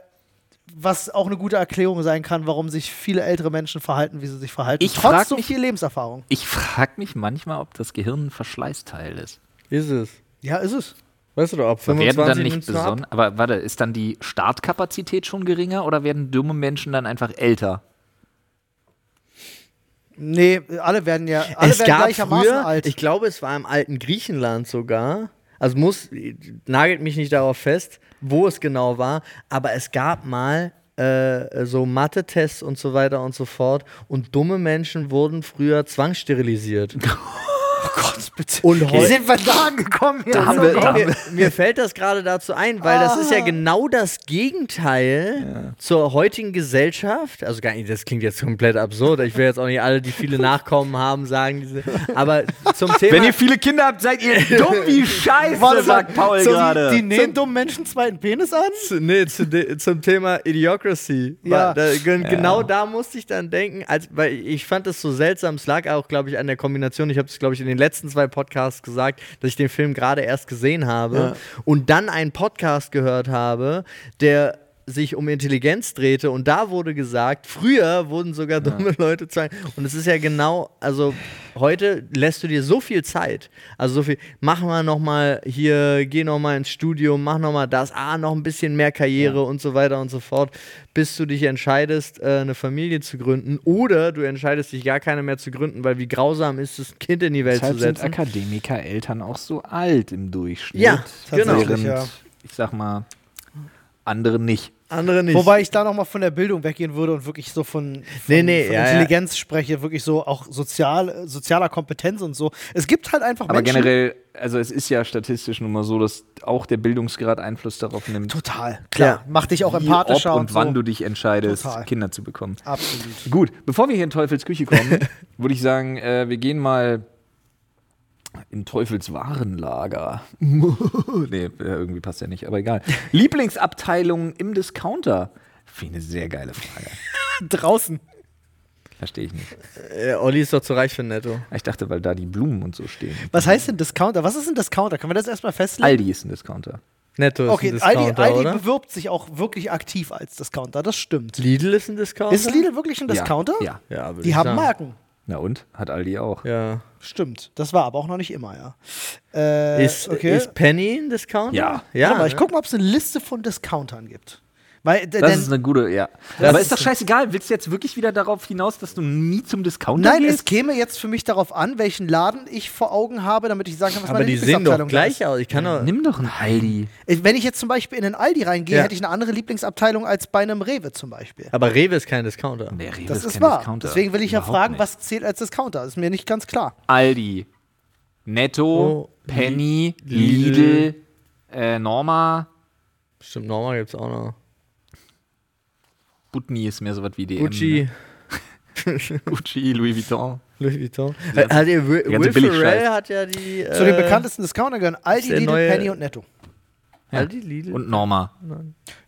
was auch eine gute Erklärung sein kann, warum sich viele ältere Menschen verhalten, wie sie sich verhalten. Ich Trotz frag so mich- viel Lebenserfahrung. Ich frage mich manchmal, ob das Gehirn ein Verschleißteil ist. Ist es. Ja, ist es. Weißt du doch, ab werden 25 dann nicht besonders. Aber warte, ist dann die Startkapazität schon geringer oder werden dumme Menschen dann einfach älter? Nee, alle werden ja alle Es werden gab gleichermaßen früher, alt. ich glaube, es war im alten Griechenland sogar. Also muss, nagelt mich nicht darauf fest, wo es genau war, aber es gab mal äh, so Mathe-Tests und so weiter und so fort und dumme Menschen wurden früher zwangssterilisiert. Gott, bitte. Und heute sind wir da angekommen? Jetzt? haben wir- da- mir, mir fällt das gerade dazu ein, weil das ist ja genau das Gegenteil zur heutigen Gesellschaft. Also gar nicht, das klingt jetzt komplett absurd. Ich will jetzt auch nicht alle, die viele Nachkommen haben, sagen, diese, aber zum Thema. Wenn ihr viele Kinder habt, seid ihr dumm wie Scheiße, Warte, sagt Paul so, gerade. Die nähen dummen Menschen zweiten Penis an? Zu, nee, zu de, zum Thema Idiocracy. Ja. Da, gen- Genau da musste ich dann denken, als, weil ich fand das so seltsam. Es lag auch, glaube ich, an der Kombination. Ich habe es, glaube ich, in den letzten zwei Podcasts gesagt, dass ich den Film gerade erst gesehen habe und dann einen Podcast gehört habe, der sich um Intelligenz drehte und da wurde gesagt, früher wurden sogar dumme Leute zeigen. Und es ist ja genau, also heute lässt du dir so viel Zeit, also so viel, mach mal noch mal hier, geh noch mal ins Studium, mach noch mal das, ah, noch ein bisschen mehr Karriere und so weiter und so fort, bis du dich entscheidest, äh, eine Familie zu gründen oder du entscheidest dich gar keine mehr zu gründen, weil wie grausam ist es, ein Kind in die Welt zu Deshalb sind setzen. Akademiker-Eltern auch so alt im Durchschnitt. Ja, genau. Während, ja. ich sag mal, andere nicht. Andere nicht. Wobei ich da nochmal von der Bildung weggehen würde und wirklich so von, von, Nee, nee, von ja, ja. Intelligenz spreche, wirklich so auch sozial, sozialer Kompetenz und so. Es gibt halt einfach Aber Menschen. generell, also es ist ja statistisch nun mal so, dass auch der Bildungsgrad Einfluss darauf nimmt, Total, klar. Ja. Macht dich auch wie, ob empathischer und und, wann so. du dich entscheidest, Total. Kinder zu bekommen. Absolut. Gut, bevor wir hier in Teufels Küche kommen, würde ich sagen, äh, wir gehen mal in Teufels Warenlager. nee, äh, irgendwie passt ja nicht, aber egal. Lieblingsabteilung im Discounter. Finde ich eine sehr geile Frage. Draußen. Verstehe ich nicht. äh, Olli ist doch zu reich für ein Netto. Ich dachte, weil da die Blumen und so stehen. Was heißt denn Discounter? Was ist ein Discounter? Können wir das erstmal festlegen? Aldi ist ein Discounter. Netto ist okay, ein Aldi, Discounter, Aldi oder? bewirbt sich auch wirklich aktiv als Discounter. Das stimmt. Lidl ist ein Discounter? Ist Lidl wirklich ein Discounter? Ja. ja. Ja, Die ich haben sagen. Marken. Na und? Hat Aldi auch. Ja. Stimmt. Das war aber auch noch nicht immer, ja. Äh, Ist, okay. ist Penny ein Discounter? Ja. Ja. Warte mal, ich ne? guck mal, ob es eine Liste von Discountern gibt. Weil, Das denn, ist eine gute, ja. Das Aber ist ist doch scheißegal. Willst du jetzt wirklich wieder darauf hinaus, dass du nie zum Discounter nein, es gehst? käme jetzt für mich darauf an, welchen Laden ich vor Augen habe, damit ich sagen kann, was Aber meine die sehen doch Lieblingsabteilung gleich ist. aus. Ich kann doch. Nimm doch einen Aldi. Wenn ich jetzt zum Beispiel in den Aldi reingehe, Ja. hätte ich eine andere Lieblingsabteilung als bei einem Rewe zum Beispiel. Aber Rewe ist kein Discounter. Der Rewe Das ist kein wahr. Discounter. Deswegen will ich ja Überhaupt fragen, nicht. was zählt als Discounter. Ist mir nicht ganz klar. Aldi, Netto, Oh, Penny, Lidl. Lidl, äh, Norma, Stimmt, Norma gibt's auch noch. Butni ist mehr so was wie DM. Gucci, ne? Gucci, Louis Vuitton. Louis Vuitton. ganze- Hat ihr, Will. Ferrell hat ja die. Zu den äh, bekanntesten Discounter gehören Aldi, Lidl, neue- Penny und Netto. Ja. Aldi, Lidl. Und Norma.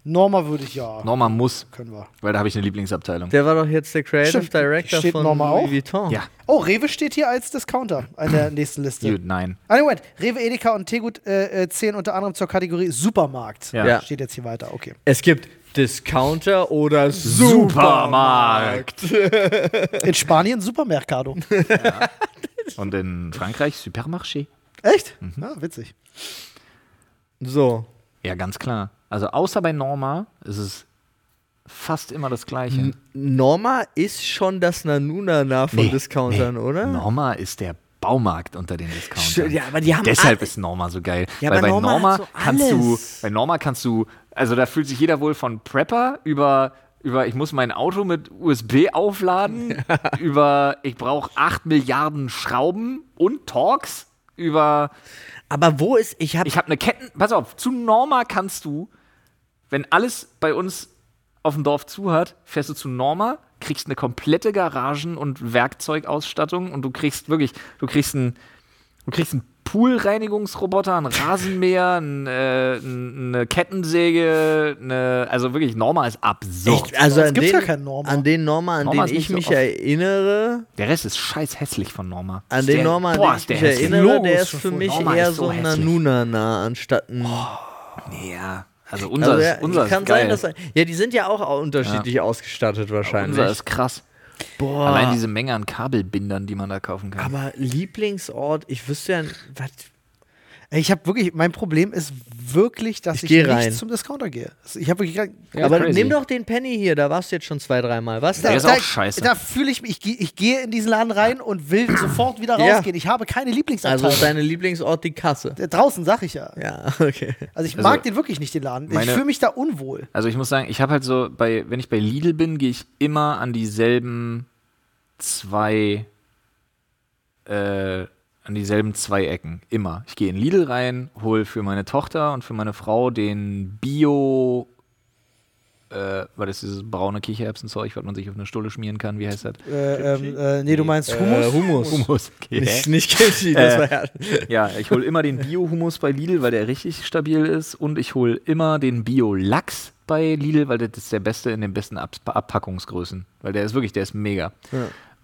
Norma würde ich ja. Norma muss, Können wir. weil da habe ich eine Lieblingsabteilung. Der war doch jetzt der Creative Stimmt. Director Steht von Norma Louis auch? Vuitton. Ja, Oh, Rewe steht hier als Discounter an der nächsten Liste. gut, nein. Ah, Moment. Rewe, Edeka und Tegut äh, äh, zählen unter anderem zur Kategorie Supermarkt. Ja. Ja. Steht jetzt hier weiter, okay. Es gibt Discounter oder Supermarkt. Supermarkt. In Spanien Supermercado. Und in Frankreich Supermarché. Echt? Mhm. Ja, witzig. So. Ja, ganz klar. Also außer bei Norma ist es fast immer das Gleiche. Norma ist schon das Nanunana von Nee, Discountern, nee. oder? Norma ist der Baumarkt unter den Discountern. Ja, aber die haben Deshalb ist Norma so geil. Ja, Weil aber bei Norma Norma, so kannst du, bei Norma kannst du, also da fühlt sich jeder wohl von Prepper über, über ich muss mein Auto mit USB aufladen, über ich brauche 8 Milliarden Schrauben und Torx, über Aber wo ist, ich habe ich habe eine Ketten, pass auf, zu Norma kannst du, wenn alles bei uns auf dem Dorf zu hat, fährst du zu Norma, kriegst eine komplette Garagen- und Werkzeugausstattung und du kriegst wirklich, du kriegst einen, du kriegst einen Poolreinigungsroboter, einen Rasenmäher, ein, äh, ein- eine Kettensäge, eine, also wirklich, Norma ist absurd. Echt, also gibt's den, ja keinen Norma. an den Norma, an Norma den ich so mich oft. erinnere, Der Rest ist scheiß hässlich von Norma. an den der- Norma, an boah, den ist ich mich hässlich. erinnere, Logo der ist für mich Norma eher so so ein. Nanunana anstatt ein. Ja, also unser also, ist, ja, unser kann ist geil. sein, dass ja, die sind ja auch unterschiedlich ausgestattet wahrscheinlich. unser ist krass. Boah. Allein diese Menge an Kabelbindern, die man da kaufen kann. aber Lieblingsort, ich wüsste ja, was Ich habe wirklich, mein Problem ist wirklich, dass Ich ich, nicht rein. zum Discounter gehe. Also Ich habe wirklich Ja, aber crazy. nimm doch den Penny hier, da warst du jetzt schon zwei, dreimal. Was Der da? ist auch scheiße. Da fühle ich mich, ich, ich gehe in diesen Laden rein und will sofort wieder Ja. rausgehen. Ich habe keine Also Lieblingsabteilung. ist dein Lieblingsort die Kasse. Draußen sag ich ja. Ja, okay. Also ich Also, mag den wirklich nicht, den Laden. Ich meine- fühle mich da unwohl. Also ich muss sagen, ich habe halt so, bei, wenn ich bei Lidl bin, gehe ich immer an dieselben zwei, äh, an dieselben zwei Ecken. Immer. Ich gehe in Lidl rein, hole für meine Tochter und für meine Frau den Bio, äh, was ist dieses braune Kichererbsenzeug, was man sich auf eine Stulle schmieren kann, wie heißt das? Äh, ähm, äh, nee, du meinst Hummus? Äh, Hummus. Hummus. Okay. Nicht, nicht Kimchi, das Äh, war ja. Ja, ich hole immer den Bio-Hummus bei Lidl, weil der richtig stabil ist. Und ich hole immer den Bio-Lachs bei Lidl, weil das ist der beste in den besten Ab Abpackungsgrößen. Weil der ist wirklich, der ist mega.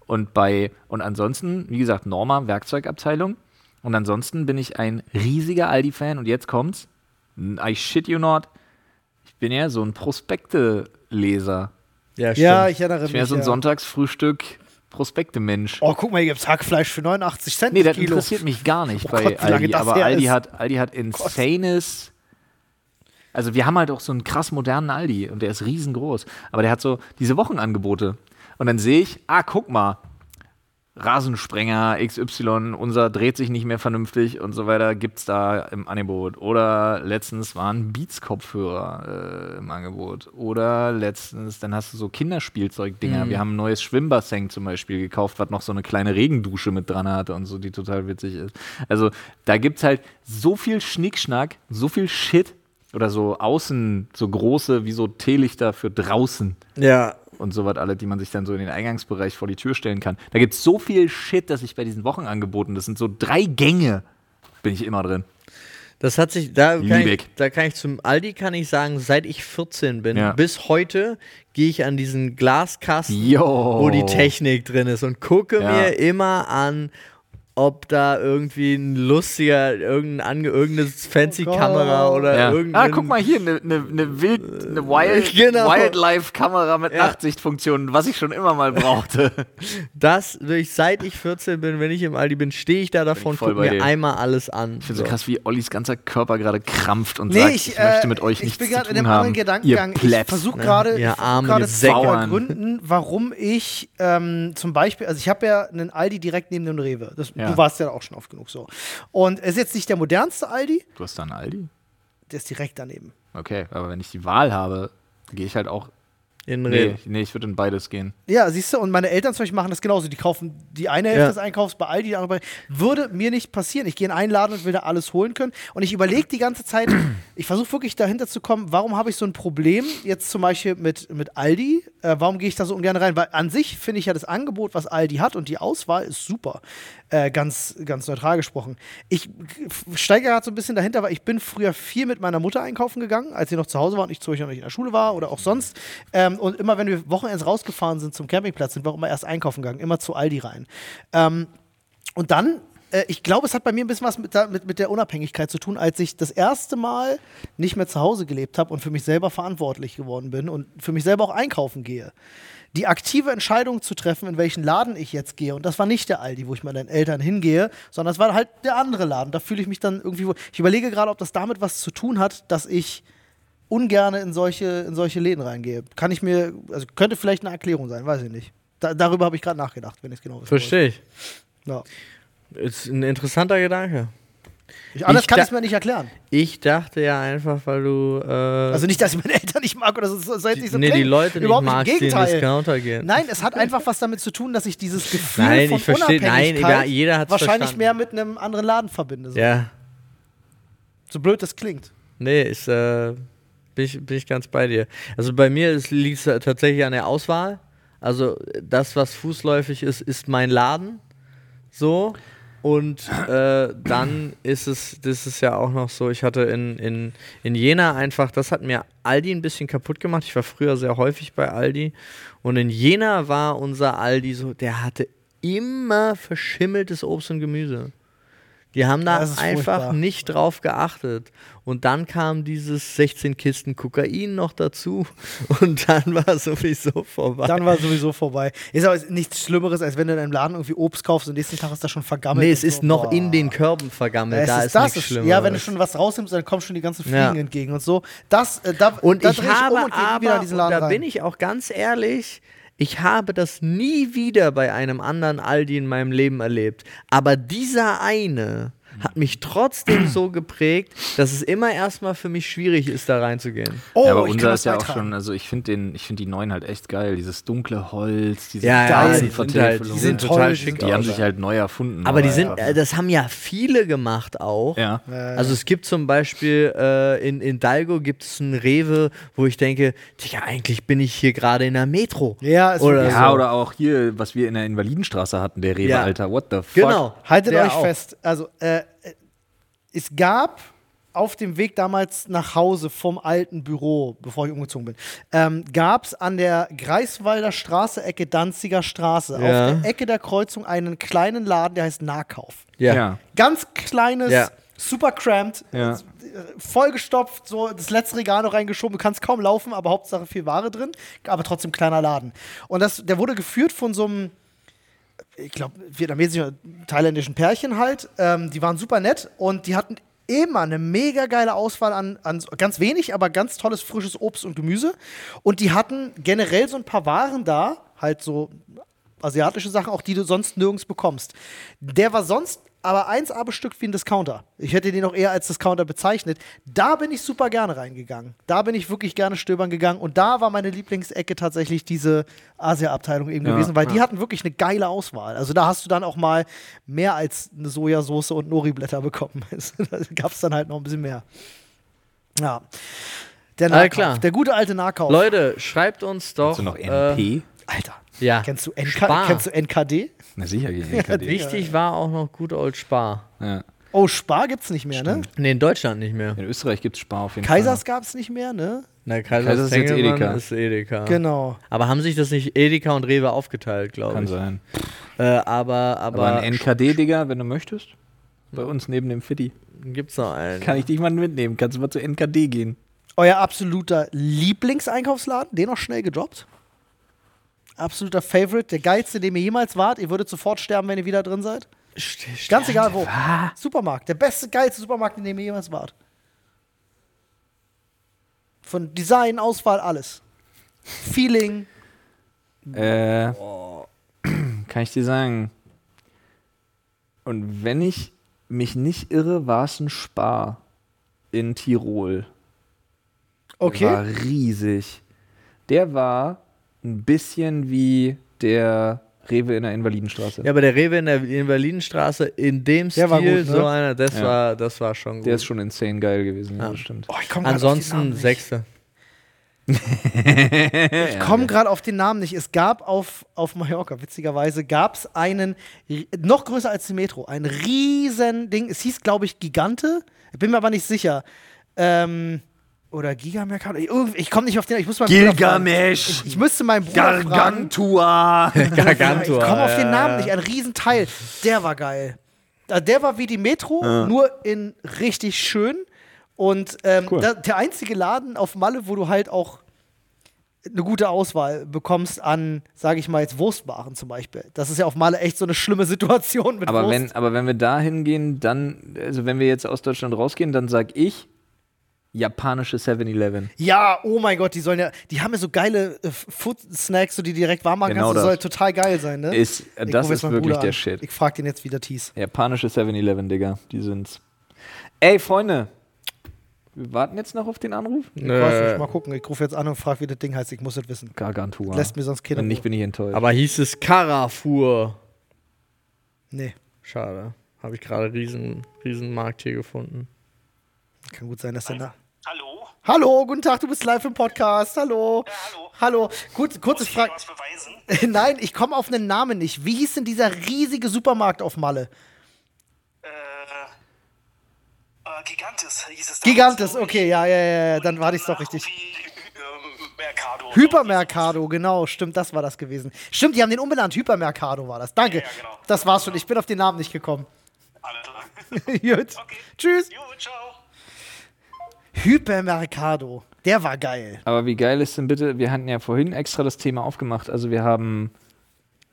Und bei, und ansonsten, wie gesagt, Norma, Werkzeugabteilung. Und ansonsten bin ich ein riesiger Aldi-Fan. Und jetzt kommt's. I shit you not. Ich bin ja so ein Prospekte-Leser. Ja, stimmt. Ja, ich erinnere Ich bin ja mich. so ein ja. Sonntagsfrühstück Prospekte-Mensch. Oh, guck mal, hier gibt's Hackfleisch für 89 Cent Nee, das Kilo. interessiert mich gar nicht Oh bei Gott, Aldi. Aber Aldi ist. hat, Aldi hat insanes. Also wir haben halt auch so einen krass modernen Aldi und der ist riesengroß. Aber der hat so diese Wochenangebote. Und dann sehe ich, ah, guck mal, Rasensprenger XY, unser dreht sich nicht mehr vernünftig und so weiter, gibt's da im Angebot. Oder letztens waren Beats-Kopfhörer äh, im Angebot. Oder letztens, dann hast du so Kinderspielzeugdinger. Wir haben ein neues Schwimmbassin zum Beispiel gekauft, was noch so eine kleine Regendusche mit dran hatte und so, die total witzig ist. Also da gibt's halt so viel Schnickschnack, so viel Shit. Oder so außen, so große, wie so Teelichter für draußen Ja, und sowas alle, die man sich dann so in den Eingangsbereich vor die Tür stellen kann. Da gibt es so viel Shit, dass ich bei diesen Wochenangeboten, das sind so drei Gänge, bin ich immer drin. das hat sich, da kann, ich, da kann ich zum Aldi kann ich sagen, seit ich 14 bin, Ja. bis heute gehe ich an diesen Glaskasten, Jo. wo die Technik drin ist und gucke Ja. mir immer an, ob da irgendwie ein lustiger, irgendein ange, irgendeine fancy Oh. Kamera oder Ja. irgendein. Ah, guck mal hier, eine ne, ne Wild, eine Wild, Genau. Wildlife-Kamera mit Ja. Nachtsichtfunktion, was ich schon immer mal brauchte. Das, durch, seit ich 14 bin, wenn ich im Aldi bin, stehe ich da davon, voll gucke bei mir dir. einmal alles an. Ich finde so krass, wie Ollis ganzer Körper gerade krampft und Nee, sagt, ich, ich, möchte äh, mit euch ich nichts bin zu gerade tun in einem haben. anderen Gedankengang. Ihr Ich versuche gerade Ne? Ich gerade zu ergründen, warum ich ähm, zum Beispiel, also ich habe ja einen Aldi direkt neben dem Rewe. Das, Ja. Du warst ja auch schon oft genug so. Und es ist jetzt nicht der modernste Aldi, Du hast da einen Aldi? der ist direkt daneben. Okay, aber wenn ich die Wahl habe, gehe ich halt auch. In Nee, Reden. nee ich würde in beides gehen. Ja, siehst du, und meine Eltern zum Beispiel machen das genauso. Die kaufen die eine Hälfte Ja. des Einkaufs bei Aldi, die andere bei. Würde mir nicht passieren. Ich gehe in einen Laden und will da alles holen können. Und ich überlege die ganze Zeit, ich versuche wirklich dahinter zu kommen, warum habe ich so ein Problem jetzt zum Beispiel mit, mit Aldi, Äh, warum gehe ich da so ungern rein? Weil an sich finde ich ja das Angebot, was Aldi hat und die Auswahl ist super. Äh, ganz, ganz neutral gesprochen. Ich steige gerade so ein bisschen dahinter, weil ich bin früher viel mit meiner Mutter einkaufen gegangen, als sie noch zu Hause war und ich zu euch noch nicht in der Schule war oder auch sonst. Ähm, und immer, wenn wir Wochenends rausgefahren sind zum Campingplatz, sind wir auch immer erst einkaufen gegangen, immer zu Aldi rein. Ähm, und dann äh, ich glaube, es hat bei mir ein bisschen was mit, der- mit, mit der Unabhängigkeit zu tun, als ich das erste Mal nicht mehr zu Hause gelebt habe und für mich selber verantwortlich geworden bin und für mich selber auch einkaufen gehe. Die aktive Entscheidung zu treffen, in welchen Laden ich jetzt gehe. Und das war nicht der Aldi, wo ich mit meinen Eltern hingehe, sondern das war halt der andere Laden. Da fühle ich mich dann irgendwie. wohl- Ich überlege gerade, ob das damit was zu tun hat, dass ich ungerne in solche, in solche Läden reingehe. Kann ich mir, also könnte vielleicht eine Erklärung sein, weiß ich nicht. Da, darüber habe ich gerade nachgedacht, wenn ich es genau wollte. Verstehe ich. Ja. Ist ein interessanter Gedanke. Ich, anders Ich kann ich es mir nicht erklären. Ich dachte ja einfach, weil du. Äh, Also nicht, dass ich meine Eltern nicht mag oder so, so soll jetzt nicht so nee, die klingen. Leute nicht Überhaupt magst, nicht, die im in Gegenteil. Discounter gehen. Nein, es hat einfach was damit zu tun, dass ich dieses Gefühl Nein, von ich verstehe- nein, Unabhängigkeit egal, jeder hat's wahrscheinlich verstanden. mehr mit einem anderen Laden verbinde. So, Ja. so blöd das klingt. Nee, ist, äh, bin, ich, bin ich ganz bei dir. Also bei mir liegt es tatsächlich an der Auswahl. Also das, was fußläufig ist, ist mein Laden. So. Und äh, dann ist es, das ist ja auch noch so, ich hatte in, in, in Jena einfach, das hat mir Aldi ein bisschen kaputt gemacht. Ich war früher sehr häufig bei Aldi. Und in Jena war unser Aldi so, der hatte immer verschimmeltes Obst und Gemüse. Die haben da einfach furchtbar. nicht drauf geachtet. Und dann kam dieses 16 Kisten Kokain noch dazu und dann war sowieso vorbei. Dann war sowieso vorbei. Ist aber nichts Schlimmeres, als wenn du in einem Laden irgendwie Obst kaufst und nächsten Tag ist das schon vergammelt. nee, es ist so. noch Boah. in den Körben vergammelt. Es da ist ist, das nichts Schlimmeres. ja, wenn du schon was rausnimmst, dann kommen schon die ganzen Fliegen Ja. entgegen und so. Das, äh, da, Und da ich habe um und aber, und da bin ich auch ganz ehrlich, ich habe das nie wieder bei einem anderen Aldi in meinem Leben erlebt. Aber dieser eine hat mich trotzdem so geprägt, dass es immer erstmal für mich schwierig ist, da reinzugehen. Oh, ja, aber unser ist ja auch schon, also ich finde den, ich finde die neuen halt echt geil. Dieses dunkle Holz, diese Ja, ja, Geil. die sind, halt, die sind total schick. Die haben sich halt neu erfunden. Aber die sind, äh, das haben ja viele gemacht auch. ja. Also es gibt zum Beispiel äh, in, in Dalgo gibt es einen Rewe, wo ich denke, Digga, eigentlich bin ich hier gerade in der Metro. Ja, ist Oder wirklich so. Ja, oder auch hier, was wir in der Invalidenstraße hatten, der Rewe, Ja. Alter. What the fuck? Genau. Haltet Der euch auch. fest. Also, äh, es gab auf dem Weg damals nach Hause vom alten Büro, bevor ich umgezogen bin, ähm, gab es an der Greifswalder Straße, Ecke Danziger Straße, Ja. auf der Ecke der Kreuzung einen kleinen Laden, der heißt Nahkauf. Ja. Ja. Ganz kleines, Ja. super cramped, Ja. vollgestopft, so das letzte Regal noch reingeschoben, du kannst kaum laufen, aber Hauptsache viel Ware drin, aber trotzdem kleiner Laden. Und das, der wurde geführt von so einem ich glaube, vietnamesischen, thailändischen Pärchen halt. Ähm, die waren super nett und die hatten immer eine mega geile Auswahl an, an ganz wenig, aber ganz tolles frisches Obst und Gemüse. Und die hatten generell so ein paar Waren da, halt so asiatische Sachen, auch die du sonst nirgends bekommst. Der war sonst aber 1A bestückt wie ein Discounter. Ich hätte den auch eher als Discounter bezeichnet. Da bin ich super gerne reingegangen. Da bin ich wirklich gerne stöbern gegangen. Und da war meine Lieblingsecke tatsächlich diese Asia-Abteilung eben Ja, gewesen, weil die hatten wirklich eine geile Auswahl. Also da hast du dann auch mal mehr als eine Sojasauce und Nori-Blätter bekommen. da gab es dann halt noch ein bisschen mehr. Ja. Der Nahkauf. klar. Der gute alte Nahkauf. Leute, schreibt uns doch. Hast du noch äh, NP? Alter. Ja. Kennst du, NK, Spar. kennst du NKD? Na sicher, NKD. Wichtig war auch noch gut Old Spar. ja. Oh, Spar gibt's nicht mehr, ne? Nee, in Deutschland nicht mehr. In Österreich gibt es Spar auf jeden Kaisers Fall. gab's nicht mehr, ne? Na, Kaisers Kaisers ist jetzt Edeka. ist Edeka. Genau. Aber haben sich das nicht Edeka und Rewe aufgeteilt, glaube Kann ich. sein. Äh, aber, aber, Aber ein NKD, Digga, wenn du möchtest. Bei uns neben dem Fitti. gibt's noch einen. Kann ich dich mal mitnehmen? Kannst du mal zu NKD gehen? Euer absoluter Lieblingseinkaufsladen, den noch schnell gedroppt. Absoluter Favorite, der geilste, den ihr jemals wart. Ihr würdet sofort sterben, wenn ihr wieder drin seid. Ganz egal wo. Supermarkt, der beste, geilste Supermarkt, in dem ihr jemals wart. Von Design, Auswahl, alles. Feeling. Äh, kann ich dir sagen. Und wenn ich mich nicht irre, war es ein Spar in Tirol. Der Okay. war riesig. Der war ein bisschen wie der Rewe in der Invalidenstraße. Ja, aber der Rewe in der Invalidenstraße in dem Stil, gut, ne? so einer, das, Ja. war, das war schon gut. Der ist schon insane geil gewesen, ja, das stimmt. Oh, Ansonsten nicht. Sechste. ich komme gerade auf den Namen nicht. Es gab auf, auf Mallorca, witzigerweise, gab es einen, noch größer als die Metro, ein riesen Ding. Es hieß, glaube ich, Gigante. Bin mir aber nicht sicher. Ähm, oder. Irgendwie- Ich komme nicht auf den. Ich muss mal Gilgamesh. Ich, ich müsste meinen Bruder fragen. Gargantua. Gargantua. Ich komme auf den ja, Namen ja. nicht. Ein Riesenteil. Der war geil. Der war wie die Metro, nur in richtig schön. Und ähm, Cool. da, der einzige Laden auf Malle, wo du halt auch eine gute Auswahl bekommst an, sage ich mal jetzt, Wurstwaren zum Beispiel. Das ist ja auf Malle echt so eine schlimme Situation mit Aber Wurst. wenn, aber wenn wir da hingehen, dann, also wenn wir jetzt aus Deutschland rausgehen, dann sag ich japanische 7-Eleven. ja, oh mein Gott, die sollen ja, die haben ja so geile äh, Food-Snacks, so die direkt warm machen Genau kannst. Das das. soll total geil sein, ne? Ist, Ich das ist wirklich Bruder der an. Shit. Ich frag den jetzt, wie der hieß. Japanische 7-Eleven, Digga. Die sind's. Ey, Freunde. Wir warten jetzt noch auf den Anruf. Ich weiß nicht, Nö. mal gucken. Ich rufe jetzt an und frage, wie das Ding heißt. Ich muss das wissen. Gargantua. Lässt mir sonst keiner. Wenn nicht, bin ich enttäuscht. Aber hieß es Carrefour? Nee, Schade. Habe ich gerade riesen, riesen Markt hier gefunden. kann gut sein, dass der da. Hallo? Hallo, guten Tag, du bist live im Podcast. Hallo. Ja, hallo. Hallo. Gut, kurze ich Frage. Nein, ich komme auf einen Namen nicht. Wie hieß denn dieser riesige Supermarkt auf Malle? Äh, äh, Gigantes hieß es Gigantes, ich. okay, ja, ja, ja, ja, dann Und war ich's doch danach richtig. ähm, Mercado. Hypermercado, genau, stimmt, das war das gewesen. Stimmt, die haben den umbenannt. Hypermercado war das. Danke. Ja, ja, genau. Das war's schon. Ich bin auf den Namen nicht gekommen. Klar. Gut. Okay. Tschüss. Jo, ciao. Hypermercado. Der war geil. Aber wie geil ist denn bitte, wir hatten ja vorhin extra das Thema aufgemacht. Also wir haben,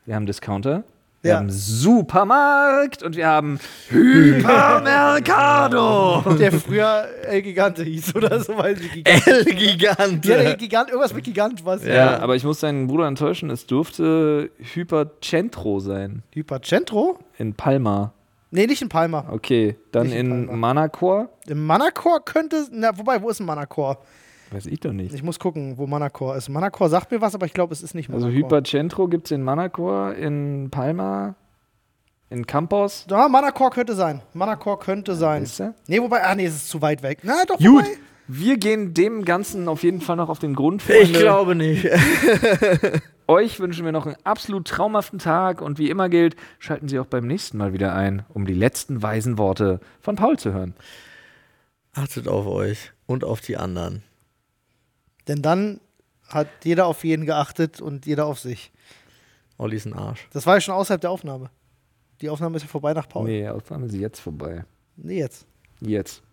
wir haben Discounter, wir Ja. haben Supermarkt und wir haben Hypermercado. Der früher El Gigante hieß oder so, weil sie Gigant. El Gigante. Ja, der Gigant, irgendwas mit Gigant, was? ja, aber ich muss deinen Bruder enttäuschen, es durfte Hypercentro sein. Hypercentro? In Palma. Nee, nicht in Palma. Okay, dann Nicht in in. Manacor. Im Manacor könnte. Na, wobei, wo ist ein Manacor? Weiß ich doch nicht. Ich muss gucken, wo Manacor ist. Manacor sagt mir was, aber ich glaube, es ist nicht Also Manacor. Hypercentro gibt es in Manacor, in Palma, in Campos. Ja, Manacor könnte sein. Manacor könnte sein. Ist er? Nee, wobei, ah nee, es ist zu weit weg. Na, doch, Gut, wobei. Wir gehen dem Ganzen auf jeden Fall noch auf den Grund. Ich Freunde. glaube nicht. Euch wünschen wir noch einen absolut traumhaften Tag und wie immer gilt, schalten Sie auch beim nächsten Mal wieder ein, um die letzten weisen Worte von Paul zu hören. Achtet auf euch und auf die anderen. Denn dann hat jeder auf jeden geachtet und jeder auf sich. Olli ist ein Arsch. Das war ja schon außerhalb der Aufnahme. Die Aufnahme ist ja vorbei nach Paul. Nee, Aufnahme ist jetzt vorbei. nee jetzt. Jetzt.